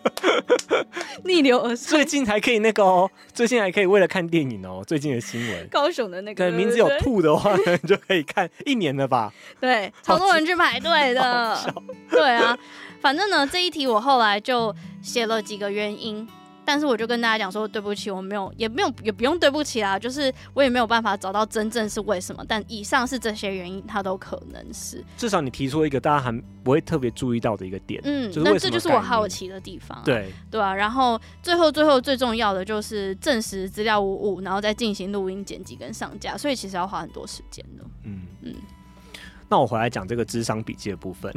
Speaker 1: <laughs>
Speaker 2: 逆流而上。
Speaker 1: 最近还可以那个哦，最近还可以为了看电影哦。最近的新闻，
Speaker 2: 高雄的那个，
Speaker 1: 对，名字有兔的话，你 <laughs> 就可以看一年了吧？
Speaker 2: 对，超多人去排队的。对啊，反正呢，这一题我后来就写了几个原因。但是我就跟大家讲说，对不起，我没有，也没有，也不用对不起啦。就是我也没有办法找到真正是为什么。但以上是这些原因，它都可能是。
Speaker 1: 至少你提出一个大家还不会特别注意到的一个点。嗯，就是、
Speaker 2: 那这就是我好奇的地方、啊。
Speaker 1: 对
Speaker 2: 对啊。然后最后最后最重要的就是证实资料无误，然后再进行录音剪辑跟上架。所以其实要花很多时间的。嗯嗯。
Speaker 1: 那我回来讲这个智商笔记的部分。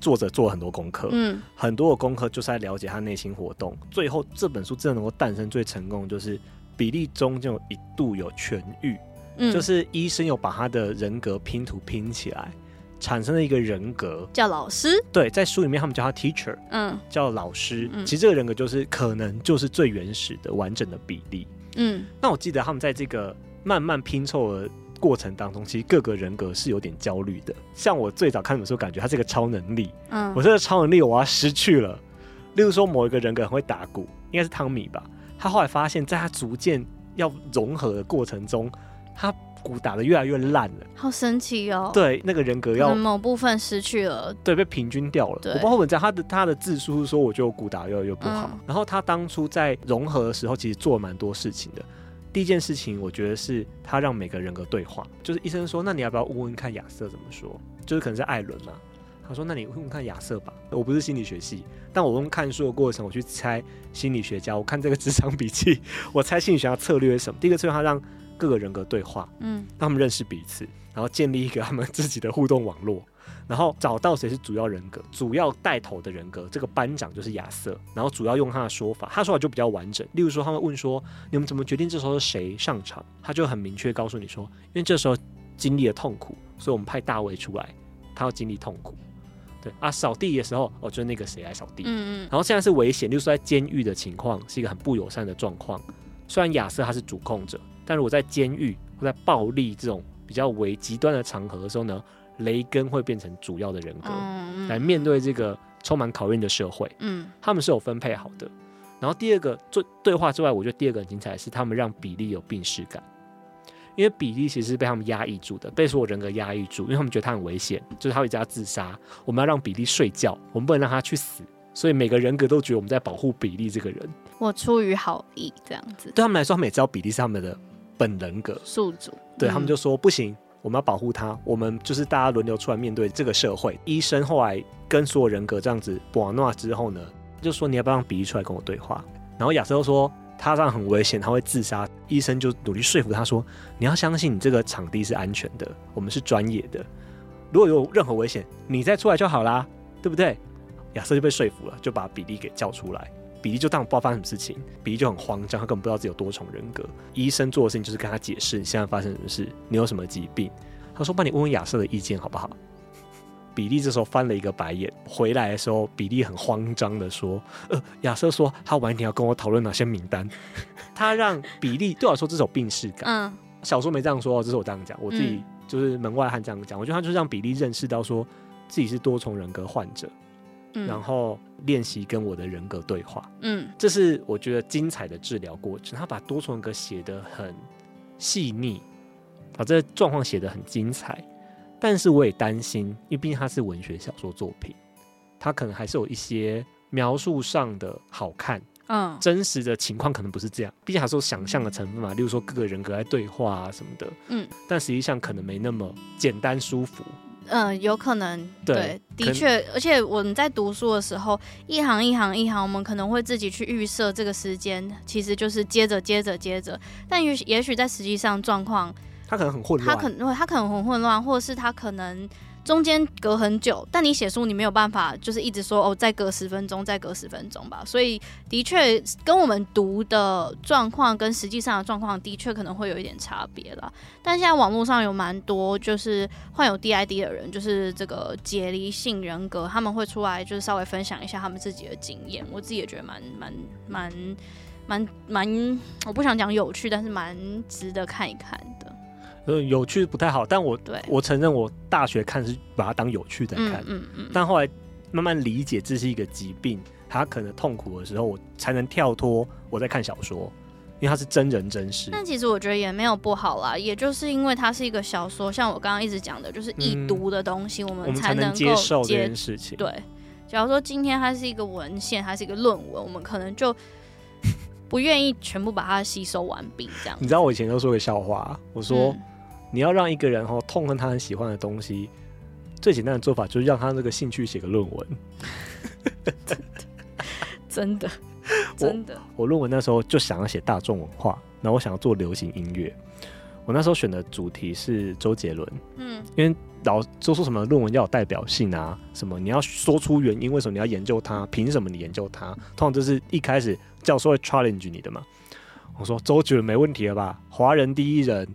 Speaker 1: 作者做了很多功课，嗯，很多的功课就是在了解他内心活动。最后这本书真的能够诞生最成功的，就是比利终究一度有痊愈，嗯，就是医生有把他的人格拼图拼起来，产生了一个人格，
Speaker 2: 叫老师。
Speaker 1: 对，在书里面他们叫他 teacher，
Speaker 2: 嗯，
Speaker 1: 叫老师。
Speaker 2: 嗯，
Speaker 1: 其实这个人格就是可能就是最原始的完整的比例。
Speaker 2: 嗯，
Speaker 1: 那我记得他们在这个慢慢拼凑的过程当中，其实各个人格是有点焦虑的。像我最早看的时候，感觉他是个超能力，
Speaker 2: 嗯，
Speaker 1: 我这个超能力我要失去了。例如说，某一个人格很会打鼓，应该是汤米吧？他后来发现，在他逐渐要融合的过程中，他鼓打得越来越烂了，
Speaker 2: 好神奇哦！
Speaker 1: 对，那个人格要
Speaker 2: 某部分失去了，
Speaker 1: 对，被平均掉了。我不知道我讲他的他的自述是说，我觉得我鼓打越来越不好。嗯。然后他当初在融合的时候，其实做了蛮多事情的。第一件事情，我觉得是他让每个人格对话，就是医生说，那你要不要问问看亚瑟怎么说？就是可能是艾伦嘛。他说，那你问问看亚瑟吧。我不是心理学系，但我用看书的过程，我去猜心理学家，我看这个职场笔记，<laughs> 我猜心理学家策略是什么？第一个策略，他让各个人格对话，嗯，让他们认识彼此，然后建立一个他们自己的互动网络，然后找到谁是主要人格，主要带头的人格，这个班长就是亚瑟，然后主要用他的说法，他说法就比较完整。例如说，他们问说，你们怎么决定这时候是谁上场？他就很明确告诉你说，因为这时候经历了痛苦，所以我们派大卫出来，他要经历痛苦。对啊，扫地的时候，哦，就是那个谁来扫地。嗯嗯。然后现在是危险，就是说在监狱的情况是一个很不友善的状况。虽然亚瑟他是主控者，但如果在监狱或在暴力这种比较为极端的场合的时候呢，雷根会变成主要的人格，嗯嗯，来面对这个充满考验的社会。嗯，他们是有分配好的。然后第二个对对话之外，我觉得第二个很精彩的是他们让比利有病识感。因为比利其实是被他们压抑住的，被所有人格压抑住，因为他们觉得他很危险，就是他会加自杀。我们要让比利睡觉，我们不能让他去死。所以每个人格都觉得我们在保护比利这个人。
Speaker 2: 我出于好意这样子，
Speaker 1: 对他们来说，他们也知道比利是他们的本人格
Speaker 2: 宿主。
Speaker 1: 对、嗯、他们就说不行，我们要保护他。我们就是大家轮流出来面对这个社会。医生后来跟所有人格这样子博诺之后呢，就说你要不要让比利出来跟我对话？然后亚瑟又说。他这样很危险，他会自杀。医生就努力说服他说：“你要相信你这个场地是安全的，我们是专业的。如果有任何危险，你再出来就好啦，对不对？”亚瑟就被说服了，就把比利给叫出来。比利就当不知道发生什么事情，比利就很慌张，他根本不知道自己有多重人格。医生做的事情就是跟他解释你现在发生什么事，你有什么疾病。他说：“帮你问问亚瑟的意见好不好？”比利这时候翻了一个白眼，回来的时候，比利很慌张的说：“呃，亚瑟说他晚一点要跟我讨论哪些名单。<laughs> ”他让比利对我说这种病逝感。嗯，小说没这样说，这是我这样讲，我自己就是门外汉这样讲。我觉得他就是让比利认识到说自己是多重人格患者，嗯，然后练习跟我的人格对话。嗯，这是我觉得精彩的治疗过程。他把多重人格写得很细腻，把这状况写得很精彩。但是我也担心，因为毕竟它是文学小说作品，它可能还是有一些描述上的好看，嗯，真实的情况可能不是这样，毕竟还是有想象的成分嘛，例如说各个人格在对话啊什么的，嗯，但实际上可能没那么简单舒服，
Speaker 2: 嗯，有可能，对，对的确，而且我们在读书的时候，一行一行一行，我们可能会自己去预设这个时间，其实就是接着接着接着，但也许也许在实际上状况。
Speaker 1: 他可能很混乱，
Speaker 2: 他可能他可能很混乱，或者是他可能中间隔很久。但你写书，你没有办法就是一直说哦，再隔十分钟，再隔十分钟吧。所以的确跟我们读的状况跟实际上的状况的确可能会有一点差别啦。但现在网络上有蛮多就是患有 DID 的人，就是这个解离性人格，他们会出来就是稍微分享一下他们自己的经验。我自己也觉得蛮蛮蛮蛮蛮，我不想讲有趣，但是蛮值得看一看的。
Speaker 1: 呃，有趣不太好，但我
Speaker 2: 对
Speaker 1: 我承认，我大学看是把它当有趣在看，嗯嗯，嗯，但后来慢慢理解这是一个疾病，他可能痛苦的时候，我才能跳脱我在看小说，因为它是真人真事。
Speaker 2: 但其实我觉得也没有不好啦，也就是因为它是一个小说，像我刚刚一直讲的，就是易读的东西，嗯、我们才能够
Speaker 1: 接受这件事情。
Speaker 2: 对，假如说今天它是一个文献，它是一个论文，我们可能就不愿意全部把它吸收完毕。这样，
Speaker 1: 你知道我以前都说个笑话，我说。嗯你要让一个人哦痛恨他很喜欢的东西，最简单的做法就是让他那个兴趣写个论文。<laughs>
Speaker 2: 真的，真的。
Speaker 1: 我论文那时候就想要写大众文化，然后我想要做流行音乐。我那时候选的主题是周杰伦，嗯，因为老说说什么论文要有代表性啊，什么你要说出原因，为什么你要研究他，凭什么你研究他？通常就是一开始教授会 challenge 你的嘛。我说周杰伦没问题了吧？华人第一人。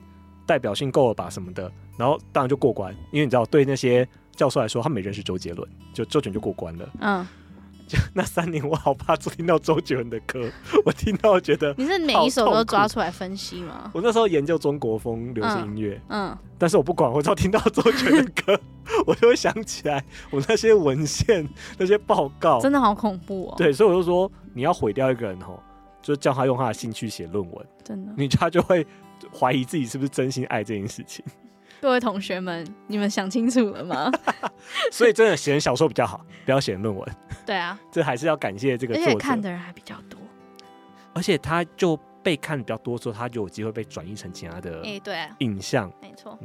Speaker 1: 代表性够了吧什么的，然后当然就过关，因为你知道对那些教授来说，他没认识周杰伦，就周杰伦就过关了。嗯。<laughs> 就那三年，我好怕听到周杰伦的歌。<laughs> 我听到觉得
Speaker 2: 你是每一首都抓出来分析吗？
Speaker 1: 我那时候研究中国风流行音乐，嗯，嗯，但是我不管，我只要听到周杰伦的歌，<laughs> 我就会想起来我那些文献、那些报告，
Speaker 2: 真的好恐怖哦。
Speaker 1: 对，所以我就说，你要毁掉一个人哦，就叫他用他的兴趣写论文，
Speaker 2: 真的，
Speaker 1: 你他就会怀疑自己是不是真心爱这件事情。
Speaker 2: 各位同学们，你们想清楚了吗？<laughs>
Speaker 1: 所以真的写小说比较好，不要写论文。
Speaker 2: 对啊，
Speaker 1: 这还是要感谢这个作者。而且
Speaker 2: 看的人还比较多，
Speaker 1: 而且他就被看比较多之后，他就有机会被转移成其他的哎，对，影像，
Speaker 2: 没错。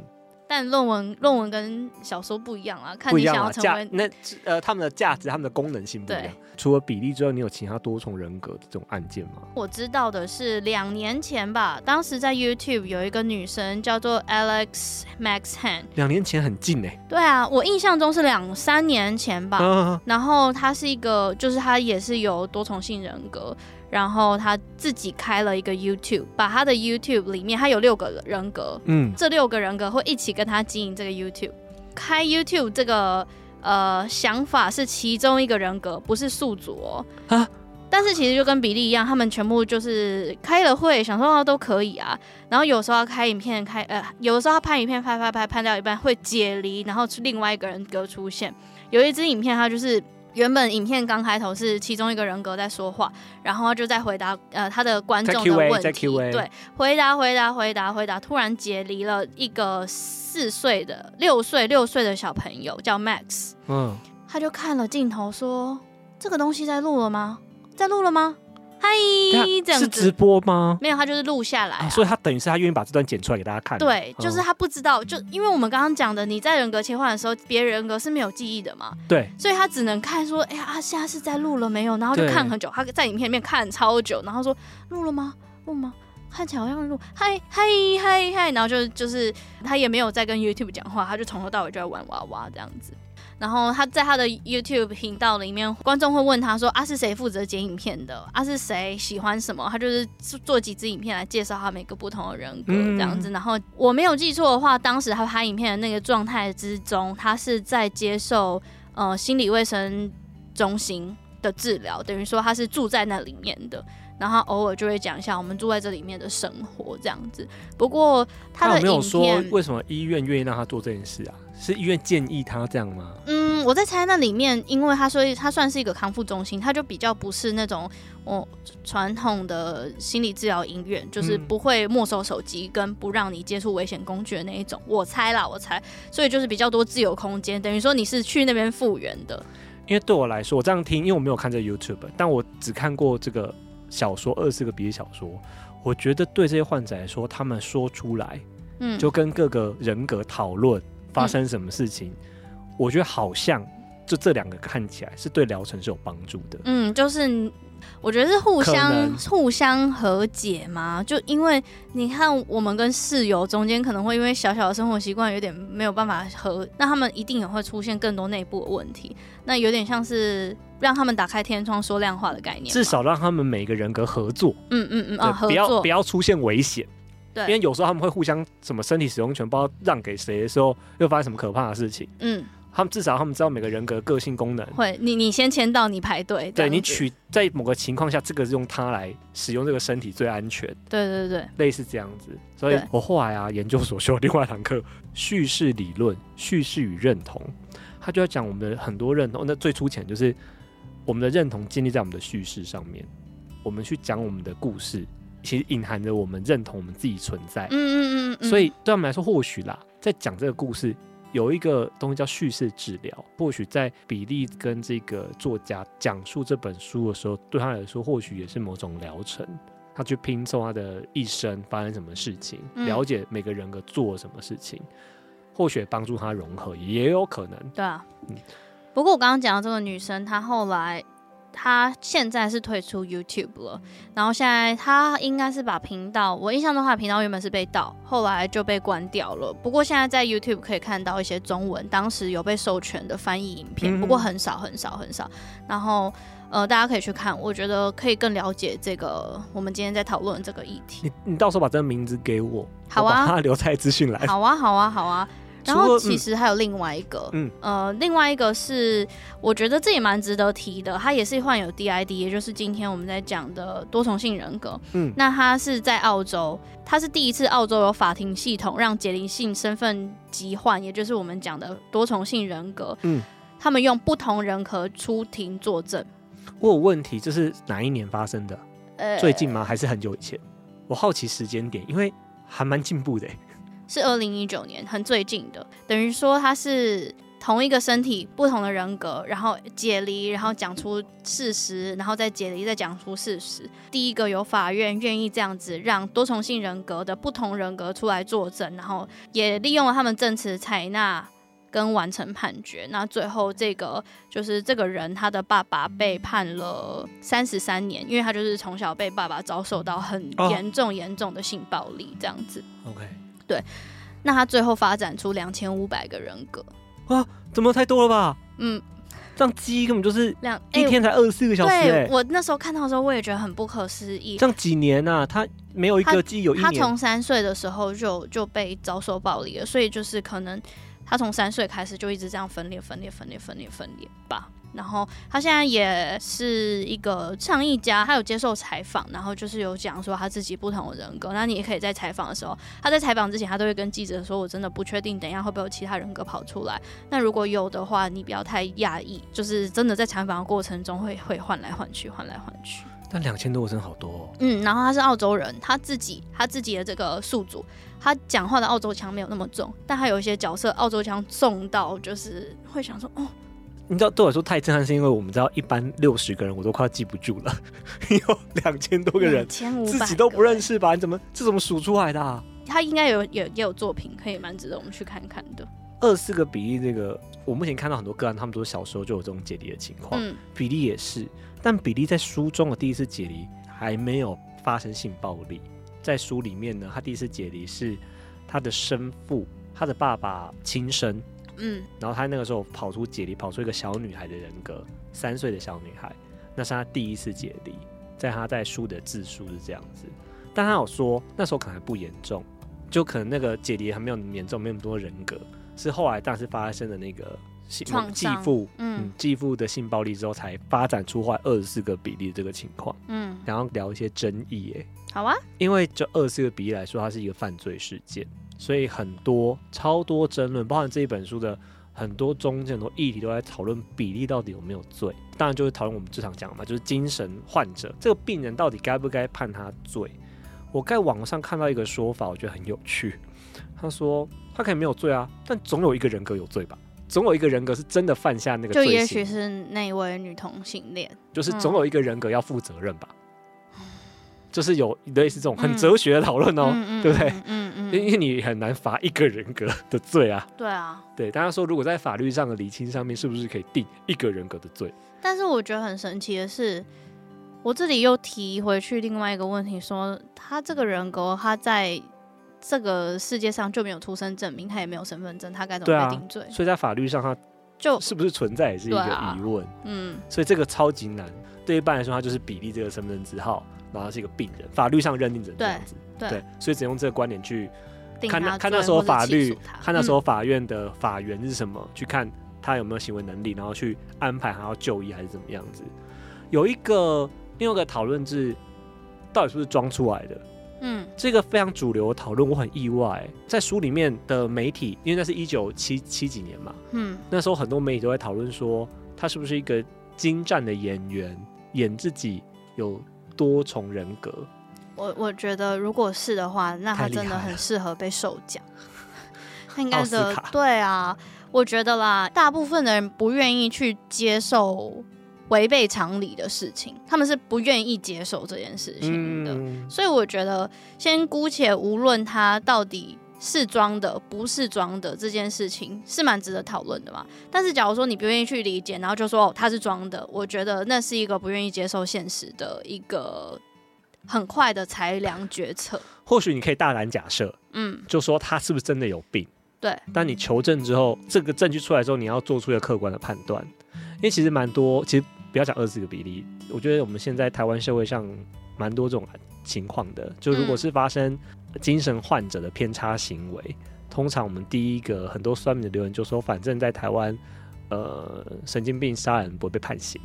Speaker 2: 但论文论文跟小说不一样啊，看你想要成为
Speaker 1: 那呃他们的价值、他们的功能性不一样。除了比例之外，你有其他多重人格的这种案件吗？
Speaker 2: 我知道的是两年前吧，当时在 YouTube 有一个女生叫做 Alex Max Han。
Speaker 1: 两年前很近哎。
Speaker 2: 对啊，我印象中是两三年前吧。啊、然后她是一个，就是她也是有多重性人格。然后他自己开了一个 YouTube，把他的 YouTube 里面，他有六个人格，嗯，这六个人格会一起跟他经营这个 YouTube。开 YouTube 这个呃想法是其中一个人格，不是宿主哦。啊，但是其实就跟比利一样，他们全部就是开了会，想说都可以啊。然后有时候要开影片，开呃，有的时候他拍影片拍拍拍拍到一半会解离，然后另外一个人格出现。有一支影片，他就是。原本影片刚开头是其中一个人格在说话，然后就在回答呃他的观众的问题，对，回答回答回答回答，突然解离了一个四岁的六岁六岁的小朋友叫 Max，嗯，他就看了镜头说：“这个东西在录了吗？在录了吗？”嗨，这样
Speaker 1: 是直播吗？
Speaker 2: 没有，他就是录下来、啊
Speaker 1: 啊，所以他等于是他愿意把这段剪出来给大家看。
Speaker 2: 对，就是他不知道，就因为我们刚刚讲的，你在人格切换的时候，别人格是没有记忆的嘛。
Speaker 1: 对，
Speaker 2: 所以他只能看说，哎呀，他现在是在录了没有？然后就看很久，他在影片里面看超久，然后说录了吗？录吗？看起来好像录，嗨嗨嗨嗨，然后就就是他也没有在跟 YouTube 讲话，他就从头到尾就在玩娃娃这样子。然后他在他的 YouTube 频道里面，观众会问他说：“啊，是谁负责剪影片的？啊，是谁喜欢什么？”他就是做几支影片来介绍他每个不同的人格这样子。然后我没有记错的话，当时他拍影片的那个状态之中，他是在接受呃心理卫生中心的治疗，等于说他是住在那里面的。然后偶尔就会讲一下我们住在这里面的生活这样子。不过他的影片，他有没有说
Speaker 1: 为什么医院愿意让他做这件事啊？是医院建议他这样吗？
Speaker 2: 嗯，我在猜那里面，因为他说他算是一个康复中心，他就比较不是那种哦传统的心理治疗医院，就是不会没收手机跟不让你接触危险工具的那一种。我猜啦，我猜，所以就是比较多自由空间，等于说你是去那边复原的。
Speaker 1: 因为对我来说，我这样听，因为我没有看这 YouTube，但我只看过这个。小说二十个比利小说，我觉得对这些患者来说，他们说出来，嗯，就跟各个人格讨论发生什么事情，嗯，我觉得好像就这两个看起来是对疗程是有帮助的。
Speaker 2: 嗯，就是我觉得是互相互相和解嘛，就因为你看我们跟室友中间可能会因为小小的生活习惯有点没有办法和，那他们一定也会出现更多内部的问题，那有点像是。让他们打开天窗说亮话的概念，
Speaker 1: 至少让他们每个人格合作。
Speaker 2: 嗯嗯嗯啊，
Speaker 1: 不要不要出现危险。对，因为有时候他们会互相什么身体使用权不知道让给谁的时候，又发生什么可怕的事情。嗯，他们至少他们知道每个人格个性功能。
Speaker 2: 会，你你先签到，你排队。
Speaker 1: 对，你取在某个情况下，这个是用它来使用这个身体最安全。
Speaker 2: 对对对，
Speaker 1: 类似这样子。所以我后来啊，研究所修另外一堂课，叙事理论、叙事与认同，他就要讲我们的很多认同。那最粗浅就是。我们的认同建立在我们的叙事上面，我们去讲我们的故事，其实隐含着我们认同我们自己存在。嗯嗯嗯。所以对他们来说，或许啦，在讲这个故事，有一个东西叫叙事治疗。或许在比利跟这个作家讲述这本书的时候，对他来说，或许也是某种疗程。他去拼凑他的一生发生什么事情，了解每个人格做什么事情，或许帮助他融合，也有可能。
Speaker 2: 对啊。嗯。不过我刚刚讲到这个女生，她后来，她现在是退出 YouTube 了，然后现在他应该是把频道，我印象中他的频道原本是被盗，后来就被关掉了。不过现在在 YouTube 可以看到一些中文，当时有被授权的翻译影片，不过很少很少很少。然后呃，大家可以去看，我觉得可以更了解这个我们今天在讨论这个议题。
Speaker 1: 你你到时候把这个名字给我，
Speaker 2: 好啊，
Speaker 1: 他留在资讯栏。
Speaker 2: 好啊，好啊，好啊。然后其实还有另外一个，嗯，呃，另外一个是我觉得这也蛮值得提的，他也是患有 DID，也就是今天我们在讲的多重性人格。嗯，那他是在澳洲，他是第一次澳洲有法庭系统让解离性身份疾患，也就是我们讲的多重性人格，嗯，他们用不同人格出庭作证。
Speaker 1: 我有问题，这是哪一年发生的？呃，最近吗？还是很久以前？我好奇时间点，因为还蛮进步的。
Speaker 2: 是二零一九年，很最近的，等于说他是同一个身体，不同的人格，然后解离，然后讲出事实，然后再解离，再讲出事实。第一个有法院愿意这样子让多重性人格的不同人格出来作证，然后也利用了他们证词采纳跟完成判决。那最后这个就是这个人他的爸爸被判了三十三年，因为他就是从小被爸爸遭受到很严重严重的性暴力这样子。
Speaker 1: OK。
Speaker 2: 对，那他最后发展出两千五百个人格
Speaker 1: 啊？怎么太多了吧？嗯，这样鸡根本就是两一天才二十四个小时，欸。
Speaker 2: 对，我那时候看到的时候，我也觉得很不可思议。
Speaker 1: 这样几年啊？他没有一个鸡有一年。
Speaker 2: 他从三岁的时候就就被遭受暴力了，所以就是可能他从三岁开始就一直这样分裂、分裂、分裂、分裂、分裂吧。然后他现在也是一个倡议家，他有接受采访，然后就是有讲说他自己不同的人格。那你也可以在采访的时候，他在采访之前，他都会跟记者说：“我真的不确定，等一下会不会有其他人格跑出来。那如果有的话，你不要太讶异，就是真的在采访的过程中会会换来换去，换来换去。”
Speaker 1: 但两千多个真的好多哦。
Speaker 2: 嗯，然后他是澳洲人，他自己他自己的这个宿主，他讲话的澳洲腔没有那么重，但他有一些角色澳洲腔重到就是会想说：“哦。”
Speaker 1: 你知道对我来说太震撼，是因为我们知道一般六十个人我都快要记不住了，<laughs> 有两千多个人，自己都不认识吧？你怎么这怎么数出来的啊？
Speaker 2: 他应该有有也有作品可以蛮值得我们去看看的。
Speaker 1: 二四个比例，这个我目前看到很多个案，他们都是小时候就有这种解离的情况。嗯，比利也是，但比利在书中的第一次解离还没有发生性暴力，在书里面呢，他第一次解离是他的生父，他的爸爸亲生。嗯，然后他那个时候跑出解离，跑出一个小女孩的人格，三岁的小女孩，那是他第一次解离，在他在书的自述是这样子，但他有说那时候可能还不严重，就可能那个解离还没有严重，没有那么多人格，是后来当时发生的那个继父，嗯，继父的性暴力之后，才发展出坏二十四个比例的这个情况，嗯，然后聊一些争议，哎，
Speaker 2: 好啊，
Speaker 1: 因为就二十四个比例来说，它是一个犯罪事件。所以很多超多争论，包含这一本书的很多中间很多议题都在讨论比例到底有没有罪。当然就是讨论我们经常讲的嘛，就是精神患者这个病人到底该不该判他罪。我在网上看到一个说法，我觉得很有趣。他说他可以没有罪啊，但总有一个人格有罪吧？总有一个人格是真的犯下那个罪行。
Speaker 2: 就也许是那位女同性恋，
Speaker 1: 就是总有一个人格要负责任吧？嗯、就是有类似这种很哲学的讨论哦，嗯、对不对？嗯嗯因为你很难罚一个人格的罪啊。
Speaker 2: 对啊。
Speaker 1: 对，大家说，如果在法律上的厘清上面，是不是可以定一个人格的罪？
Speaker 2: 但是我觉得很神奇的是，我这里又提回去另外一个问题，说他这个人格，他在这个世界上就没有出生证明，他也没有身份证，他该怎么被定罪？
Speaker 1: 啊，所以在法律上，他就是不是存在也是一个疑问。嗯。所以这个超级难。对一般来说，他就是比例这个身份证字号，然后他是一个病人，法律上认定成这样子。对，所以只用这个观点去看，看那时候法律，看那时候法院的法源是什么，嗯、去看他有没有行为能力，然后去安排他要就医还是怎么样子。有一个另外一个讨论是，到底是不是装出来的？嗯，这个非常主流的讨论，我很意外，在书里面的媒体，因为那是一九七七几年嘛，嗯，那时候很多媒体都在讨论说，他是不是一个精湛的演员，演自己有多重人格。
Speaker 2: 我我觉得，如果是的话，那他真的很适合被授奖。<laughs> 他应该的，对啊，我觉得啦，大部分的人不愿意去接受违背常理的事情，他们是不愿意接受这件事情的。嗯、所以我觉得，先姑且无论他到底是装的不是装的这件事情，是蛮值得讨论的嘛。但是，假如说你不愿意去理解，然后就说哦他是装的，我觉得那是一个不愿意接受现实的一个。很快的裁量决策，
Speaker 1: 或许你可以大胆假设，嗯，就说他是不是真的有病？
Speaker 2: 对。
Speaker 1: 但你求证之后，这个证据出来之后，你要做出一个客观的判断。因为其实蛮多，其实不要讲二十个比例，我觉得我们现在台湾社会上蛮多这种情况的。就如果是发生精神患者的偏差行为，嗯、通常我们第一个很多酸民的留言就说，反正在台湾，呃，神经病杀人不会被判刑，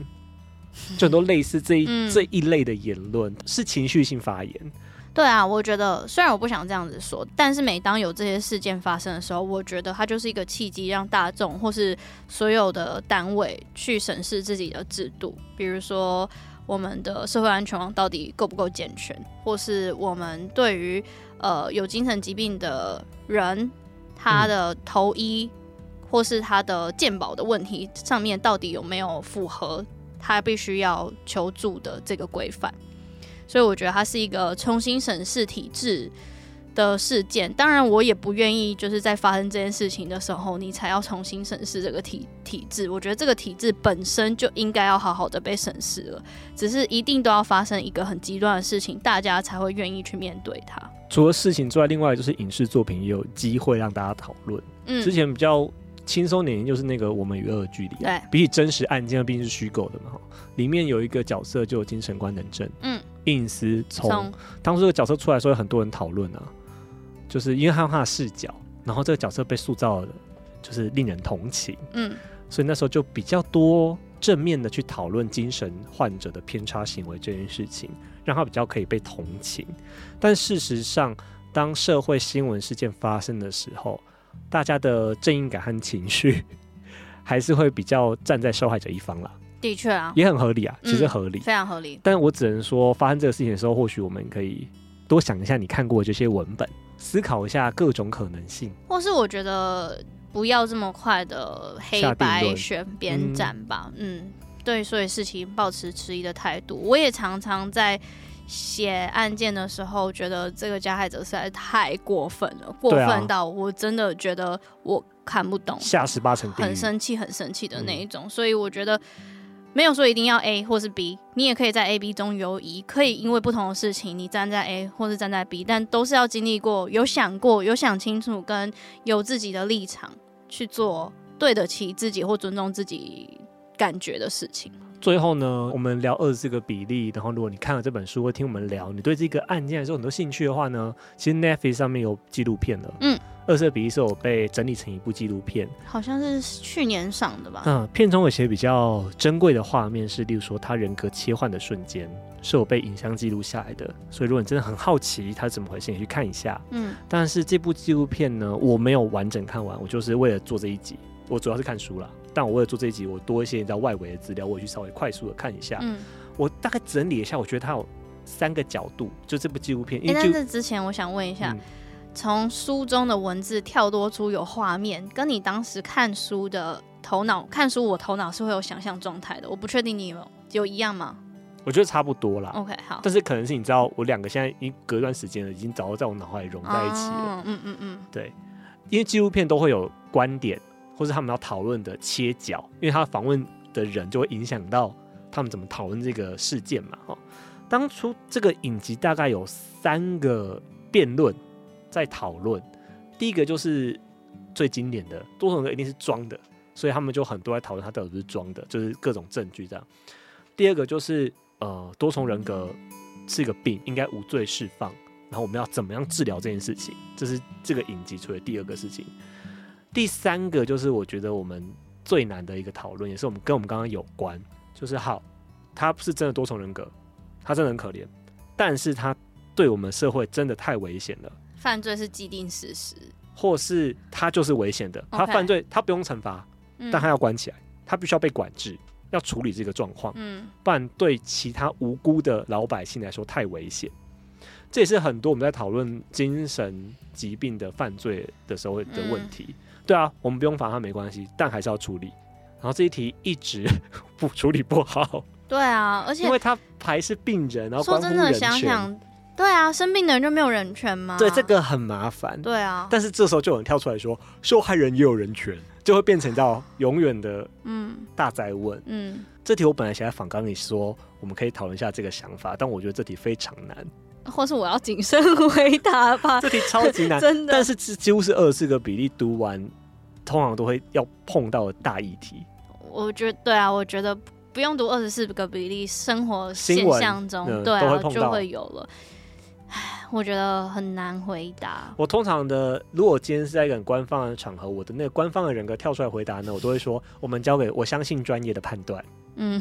Speaker 1: 就很多类似这一、嗯、这一类的言论是情绪性发言。
Speaker 2: 对啊，我觉得虽然我不想这样子说，但是每当有这些事件发生的时候，我觉得它就是一个契机，让大众或是所有的单位去审视自己的制度，比如说我们的社会安全网到底够不够健全，或是我们对于呃有精神疾病的人他的投医、或是他的健保的问题上面到底有没有符合他必须要求助的这个规范。所以我觉得它是一个重新审视体制的事件。当然，我也不愿意就是在发生这件事情的时候，你才要重新审视这个体体制。我觉得这个体制本身就应该要好好的被审视了。只是一定都要发生一个很极端的事情，大家才会愿意去面对它。
Speaker 1: 除了事情之外，另外就是影视作品也有机会让大家讨论。嗯，之前比较。轻松点就是那个《我们与恶的距离》，对，比起真实案件，毕竟是虚构的嘛。里面有一个角色就有精神官能症，嗯，应思从。当初这个角色出来的时候，有很多人讨论啊，就是因为他有他的视角，然后这个角色被塑造的，就是令人同情，嗯，所以那时候就比较多正面的去讨论精神患者的偏差行为这件事情，让他比较可以被同情。但事实上，当社会新闻事件发生的时候，大家的正义感和情绪 <laughs> 还是会比较站在受害者一方啦。
Speaker 2: 的确啊，
Speaker 1: 也很合理啊，其实合理，
Speaker 2: 非常合理。
Speaker 1: 但我只能说，发生这个事情的时候，或许我们可以多想一下你看过的这些文本，思考一下各种可能性。
Speaker 2: 或是我觉得不要这么快的黑白选边站吧。嗯，对，所以事情保持迟疑的态度。我也常常在。写案件的时候，觉得这个加害者实在太过分了，过分到我真的觉得我看不懂，
Speaker 1: 下十八层，
Speaker 2: 很生气，很生气的那一种。嗯、所以我觉得没有说一定要 A 或是 B，你也可以在 A、B 中游移，可以因为不同的事情，你站在 A 或是站在 B，但都是要经历过，有想过，有想清楚，跟有自己的立场去做对得起自己或尊重自己感觉的事情。
Speaker 1: 最后呢，我们聊二十四个比例。然后，如果你看了这本书，或听我们聊，你对这个案件还是有很多兴趣的话呢，其实 Netflix 上面有纪录片的。嗯，二色比例是我被整理成一部纪录片，
Speaker 2: 好像是去年上的吧。
Speaker 1: 嗯，片中有些比较珍贵的画面是，例如说他人格切换的瞬间是我被影像记录下来的。所以，如果你真的很好奇他怎么回事，你去看一下。嗯，但是这部纪录片呢，我没有完整看完，我就是为了做这一集，我主要是看书了。但我为了做这一集，我多一些你知道外围的资料，我去稍微快速的看一下。嗯，我大概整理一下，我觉得它有三个角度，就这部纪录片。因为
Speaker 2: 在这之前，我想问一下，从、嗯、书中的文字跳脱出有画面，跟你当时看书的头脑看书，我头脑是会有想象状态的。我不确定你有有一样吗？
Speaker 1: 我觉得差不多啦。
Speaker 2: OK，好。
Speaker 1: 但是可能是你知道，我两个现在已经隔一段时间了，已经早就在我脑海里融在一起了。嗯嗯嗯嗯，对，因为纪录片都会有观点。或是他们要讨论的切角，因为他访问的人就会影响到他们怎么讨论这个事件嘛。哈，当初这个影集大概有三个辩论在讨论，第一个就是最经典的多重人格一定是装的，所以他们就很多在讨论他到底是装的，就是各种证据这样。第二个就是呃多重人格是一个病，应该无罪释放，然后我们要怎么样治疗这件事情，这是这个影集出的第二个事情。第三个就是我觉得我们最难的一个讨论，也是我们跟我们刚刚有关，就是好，他不是真的多重人格，他真的很可怜，但是他对我们社会真的太危险了。
Speaker 2: 犯罪是既定事实，
Speaker 1: 或是他就是危险的，他犯罪他不用惩罚，但他要关起来，他必须要被管制，要处理这个状况，嗯，不然对其他无辜的老百姓来说太危险。这也是很多我们在讨论精神疾病的犯罪的时候的问题。对啊，我们不用罚他没关系，但还是要处理。然后这一题一直不 <laughs> 处理不好。
Speaker 2: 对啊，而且
Speaker 1: 因为他还是病人，然后说真的想想，
Speaker 2: 对啊，生病的人就没有人权吗？
Speaker 1: 对，这个很麻烦。
Speaker 2: 对啊，
Speaker 1: 但是这时候就有人跳出来说，受害人也有人权，就会变成到永远的嗯大灾问。嗯，这题我本来想在访纲里说，我们可以讨论一下这个想法，但我觉得这题非常难。
Speaker 2: 或是我要谨慎回答吧。
Speaker 1: 这题超级难，<laughs> 真的。但是这几乎是二十四个比例读完，通常都会要碰到的大议题。
Speaker 2: 我觉得对啊，我觉得不用读二十四个比例，生活现象中，嗯、对啊，就会有了。唉，我觉得很难回答。
Speaker 1: 我通常的，如果今天是在一个很官方的场合，我的那个官方的人格跳出来回答呢，我都会说，我们交给我相信专业的判断。嗯，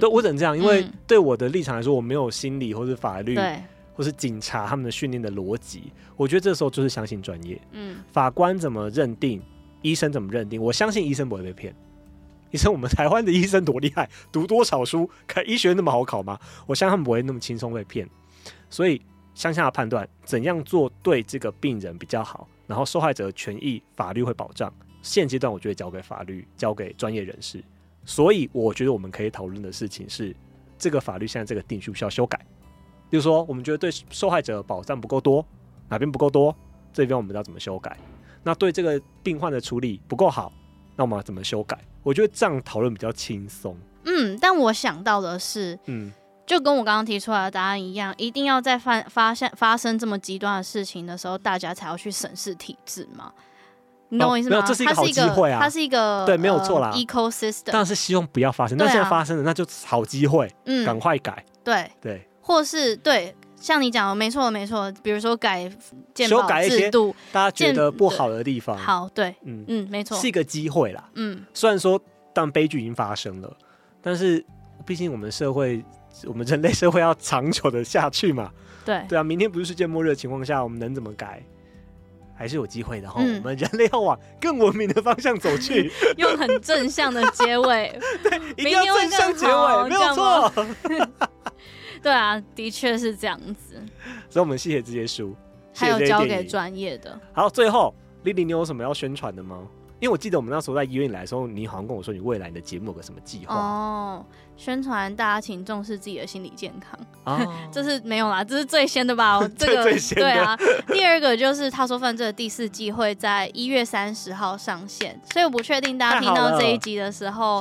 Speaker 1: 对，我只能这样，因为对我的立场来说，我没有心理或是法律，对，或是警察他们的训练的逻辑。我觉得这时候就是相信专业。嗯，法官怎么认定，医生怎么认定，我相信医生不会被骗。医生，我们台湾的医生多厉害，读多少书，看医学那么好考吗？我相信他们不会那么轻松被骗，所以。向下的判断，怎样做对这个病人比较好，然后受害者的权益法律会保障。现阶段我觉得交给法律，交给专业人士。所以我觉得我们可以讨论的事情是，这个法律现在这个定需不需要修改？比如说，我们觉得对受害者保障不够多，哪边不够多，这边我们要怎么修改？那对这个病患的处理不够好，那我们要怎么修改？我觉得这样讨论比较轻松。
Speaker 2: 嗯，但我想到的是，嗯。就跟我刚刚提出来的答案一样，一定要在发发现发生这么极端的事情的时候，大家才要去审视体制嘛？你懂我意思吗？
Speaker 1: 哦、这是一个好机会啊！
Speaker 2: 它是一个
Speaker 1: 对，没有错啦。
Speaker 2: 呃、ecosystem，
Speaker 1: 当然是希望不要发生。那、啊、现在发生了，那就好机会，嗯，赶快改。
Speaker 2: 对
Speaker 1: 对，
Speaker 2: 或是对，像你讲的，没错没错。比如说改健保制度，
Speaker 1: 大家觉得不好的地方。
Speaker 2: 好，对，嗯嗯，没错，
Speaker 1: 是一个机会啦。嗯，虽然说当悲剧已经发生了，但是毕竟我们社会。我们人类社会要长久的下去嘛？
Speaker 2: 对
Speaker 1: 对啊，明天不是世界末日的情况下，我们能怎么改？还是有机会的哈。嗯、我们人类要往更文明的方向走去，
Speaker 2: 用很正向的结尾，<laughs>
Speaker 1: 对，一定要正向结尾，没有错。<laughs>
Speaker 2: 对啊，的确是这样子。
Speaker 1: 所以，我们谢谢这些书，
Speaker 2: 还有交给专业的。
Speaker 1: 好，最后，Lily，你有什么要宣传的吗？因为我记得我们那时候在医院里来的时候，你好像跟我说你未来你的节目有个什么计划
Speaker 2: 哦，宣传大家请重视自己的心理健康啊，哦、<laughs> 这是没有啦，这是最先的吧？<laughs> 这个
Speaker 1: 最先的
Speaker 2: 对啊。第二个就是他说犯罪的第四季会在一月三十号上线，所以我不确定大家听到这一集的时候？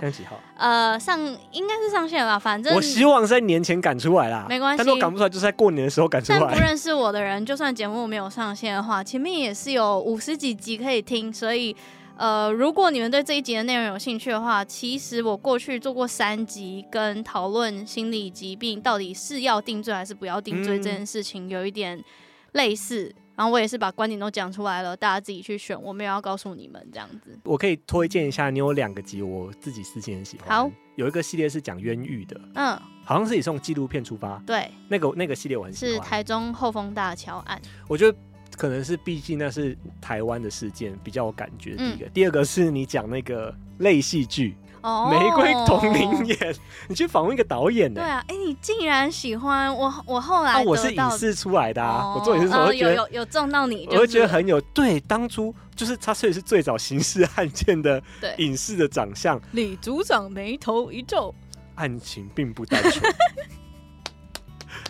Speaker 2: 呃，上应该是上线了吧？反正
Speaker 1: 我希望在年前赶出来啦，
Speaker 2: 没关系。
Speaker 1: 但如果赶不出来，就是在过年的时候赶出来。
Speaker 2: 但不认识我的人，就算节目没有上线的话，前面也是有五十几集可以听，所以。呃，如果你们对这一集的内容有兴趣的话，其实我过去做过三集，跟讨论心理疾病到底是要定罪还是不要定罪这件事情有一点类似。嗯、然后我也是把观点都讲出来了，大家自己去选，我没有要告诉你们这样子。
Speaker 1: 我可以推荐一下，你有两个集，我自己私心很喜欢。
Speaker 2: 好，
Speaker 1: 有一个系列是讲冤狱的，嗯，好像是以从纪录片出发，
Speaker 2: 对，
Speaker 1: 那个那个系列我很喜欢，
Speaker 2: 是台中后丰大桥案，
Speaker 1: 我觉得。可能是毕竟那是台湾的事件，比较有感觉。第一个，嗯、第二个是你讲那个类戏剧《玫瑰瞳铃眼》，你去访问一个导演呢？
Speaker 2: 对啊，哎、欸，你竟然喜欢我？我后来、啊、
Speaker 1: 我是影视出来的啊，哦、我做影视时候我觉得、
Speaker 2: 哦、有有有中到你，
Speaker 1: 我会觉得很有对。当初就是他，所以是最早刑事案件的影视的长相。
Speaker 2: 李组长眉头一皱，
Speaker 1: 案情并不单纯。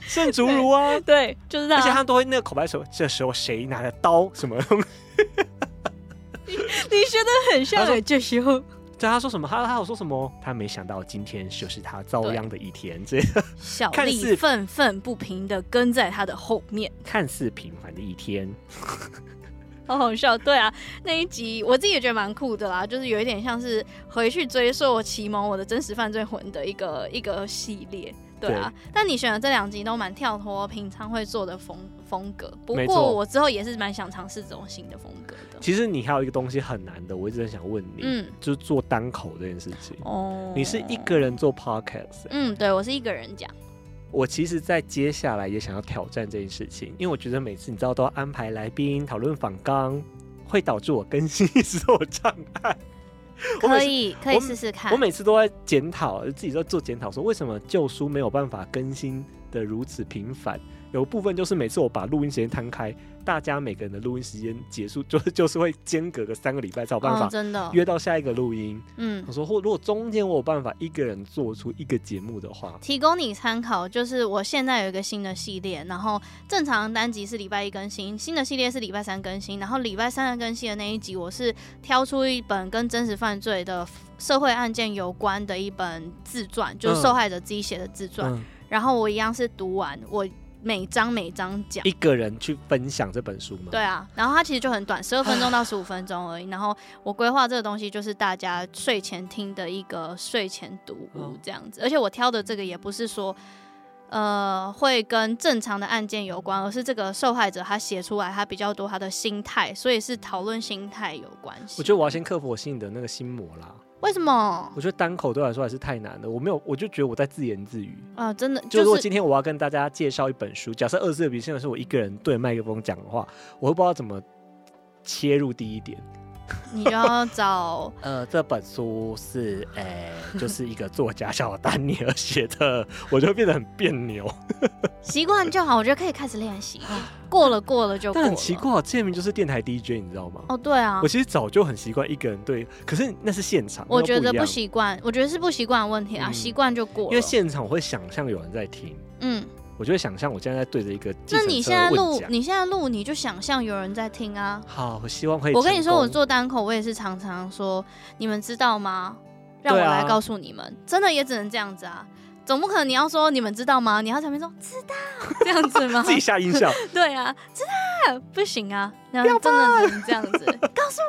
Speaker 1: 圣竹如啊，
Speaker 2: 对，就是他，
Speaker 1: 而且他都会那个口白说，这时候谁拿着刀什么东西？
Speaker 2: 你 <laughs> 你学的很像哎，这时候，
Speaker 1: 对他说什么？他他有说什么？他没想到今天就是他遭殃的一天。这
Speaker 2: 小丽愤愤不平的跟在他的后面，
Speaker 1: 看似平凡的一天，
Speaker 2: 好好笑。对啊，那一集我自己也觉得蛮酷的啦，就是有一点像是回去追溯启蒙我的真实犯罪魂的一个一个系列。对啊，对，但你选的这两集都蛮跳脱平常会做的风风格。不过我之后也是蛮想尝试这种新的风格的。
Speaker 1: 其实你还有一个东西很难的，我一直很想问你，嗯，就是做单口这件事情。哦，你是一个人做 podcast？
Speaker 2: 嗯，对，我是一个人讲。
Speaker 1: 我其实，在接下来也想要挑战这件事情，因为我觉得每次你知道都要安排来宾讨论访纲，会导致我更新一直都有障碍。<laughs>
Speaker 2: 可以，可以试试看。
Speaker 1: 我每次都在检讨，自己在做检讨，说为什么旧书没有办法更新的如此频繁？有部分就是每次我把录音时间摊开。大家每个人的录音时间结束，就 <laughs> 是就是会间隔个三个礼拜才有办法真的约到下一个录音。嗯，我说或如果中间我有办法一个人做出一个节目的话，
Speaker 2: 提供你参考。就是我现在有一个新的系列，然后正常单集是礼拜一更新，新的系列是礼拜三更新。然后礼拜三更新的那一集，我是挑出一本跟真实犯罪的社会案件有关的一本自传，就是受害者自己写的自传。嗯、然后我一样是读完我。每章每章讲，
Speaker 1: 一个人去分享这本书吗？
Speaker 2: 对啊，然后它其实就很短，十二分钟到十五分钟而已。<sighs> 然后我规划这个东西就是大家睡前听的一个睡前读物这样子，而且我挑的这个也不是说。呃，会跟正常的案件有关，而是这个受害者他写出来，他比较多他的心态，所以是讨论心态有关系。
Speaker 1: 我觉得我要先克服我心里的那个心魔啦。
Speaker 2: 为什么？
Speaker 1: 我觉得单口对我来说还是太难了。我没有，我就觉得我在自言自语
Speaker 2: 啊、呃，真的。
Speaker 1: 就是、如果今天我要跟大家介绍一本书，假设二十四个笔现在是我一个人对麦克风讲的话，我会不知道怎么切入第一点。
Speaker 2: 你就要找 <laughs>
Speaker 1: 呃，这本书是诶、欸，就是一个作家小丹尼尔写的，我就变得很别扭。<laughs>
Speaker 2: 习惯就好，我觉得可以开始练习。过了过了就过了。
Speaker 1: 但很奇怪，这明就是电台 DJ，你知道吗？
Speaker 2: 哦，对啊。
Speaker 1: 我其实早就很习惯一个人对，可是那是现场。
Speaker 2: 我觉得不习惯，我觉得是不习惯的问题啊，习、嗯、惯就过了。
Speaker 1: 因为现场我会想象有人在听。嗯。我就会想象我现在在对着一个，
Speaker 2: 那你现在录，你现在录，你就想象有人在听啊。
Speaker 1: 好，我希望可以。
Speaker 2: 我跟你说，我做单口，我也是常常说，你们知道吗？让我来告诉你们，啊、真的也只能这样子啊。总不可能你要说你们知道吗？你要在旁边说知道这样子吗？
Speaker 1: 自己下音效。<laughs>
Speaker 2: 对啊，知道不行啊，然后真的只能这样子。<laughs> 告诉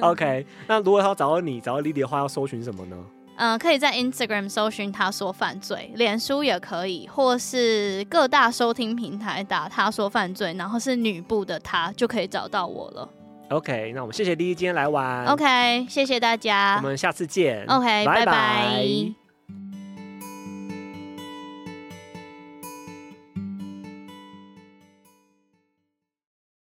Speaker 1: 我。OK，那如果他要找到你，找到莉莉的话，要搜寻什么呢？
Speaker 2: 嗯、呃，可以在 Instagram 搜寻“他说犯罪”，脸书也可以，或是各大收听平台打“他说犯罪”，然后是女部的他，就可以找到我了。
Speaker 1: OK，那我们谢谢莉莉今天来玩。
Speaker 2: OK，谢谢大家，
Speaker 1: 我们下次见。
Speaker 2: OK，拜拜。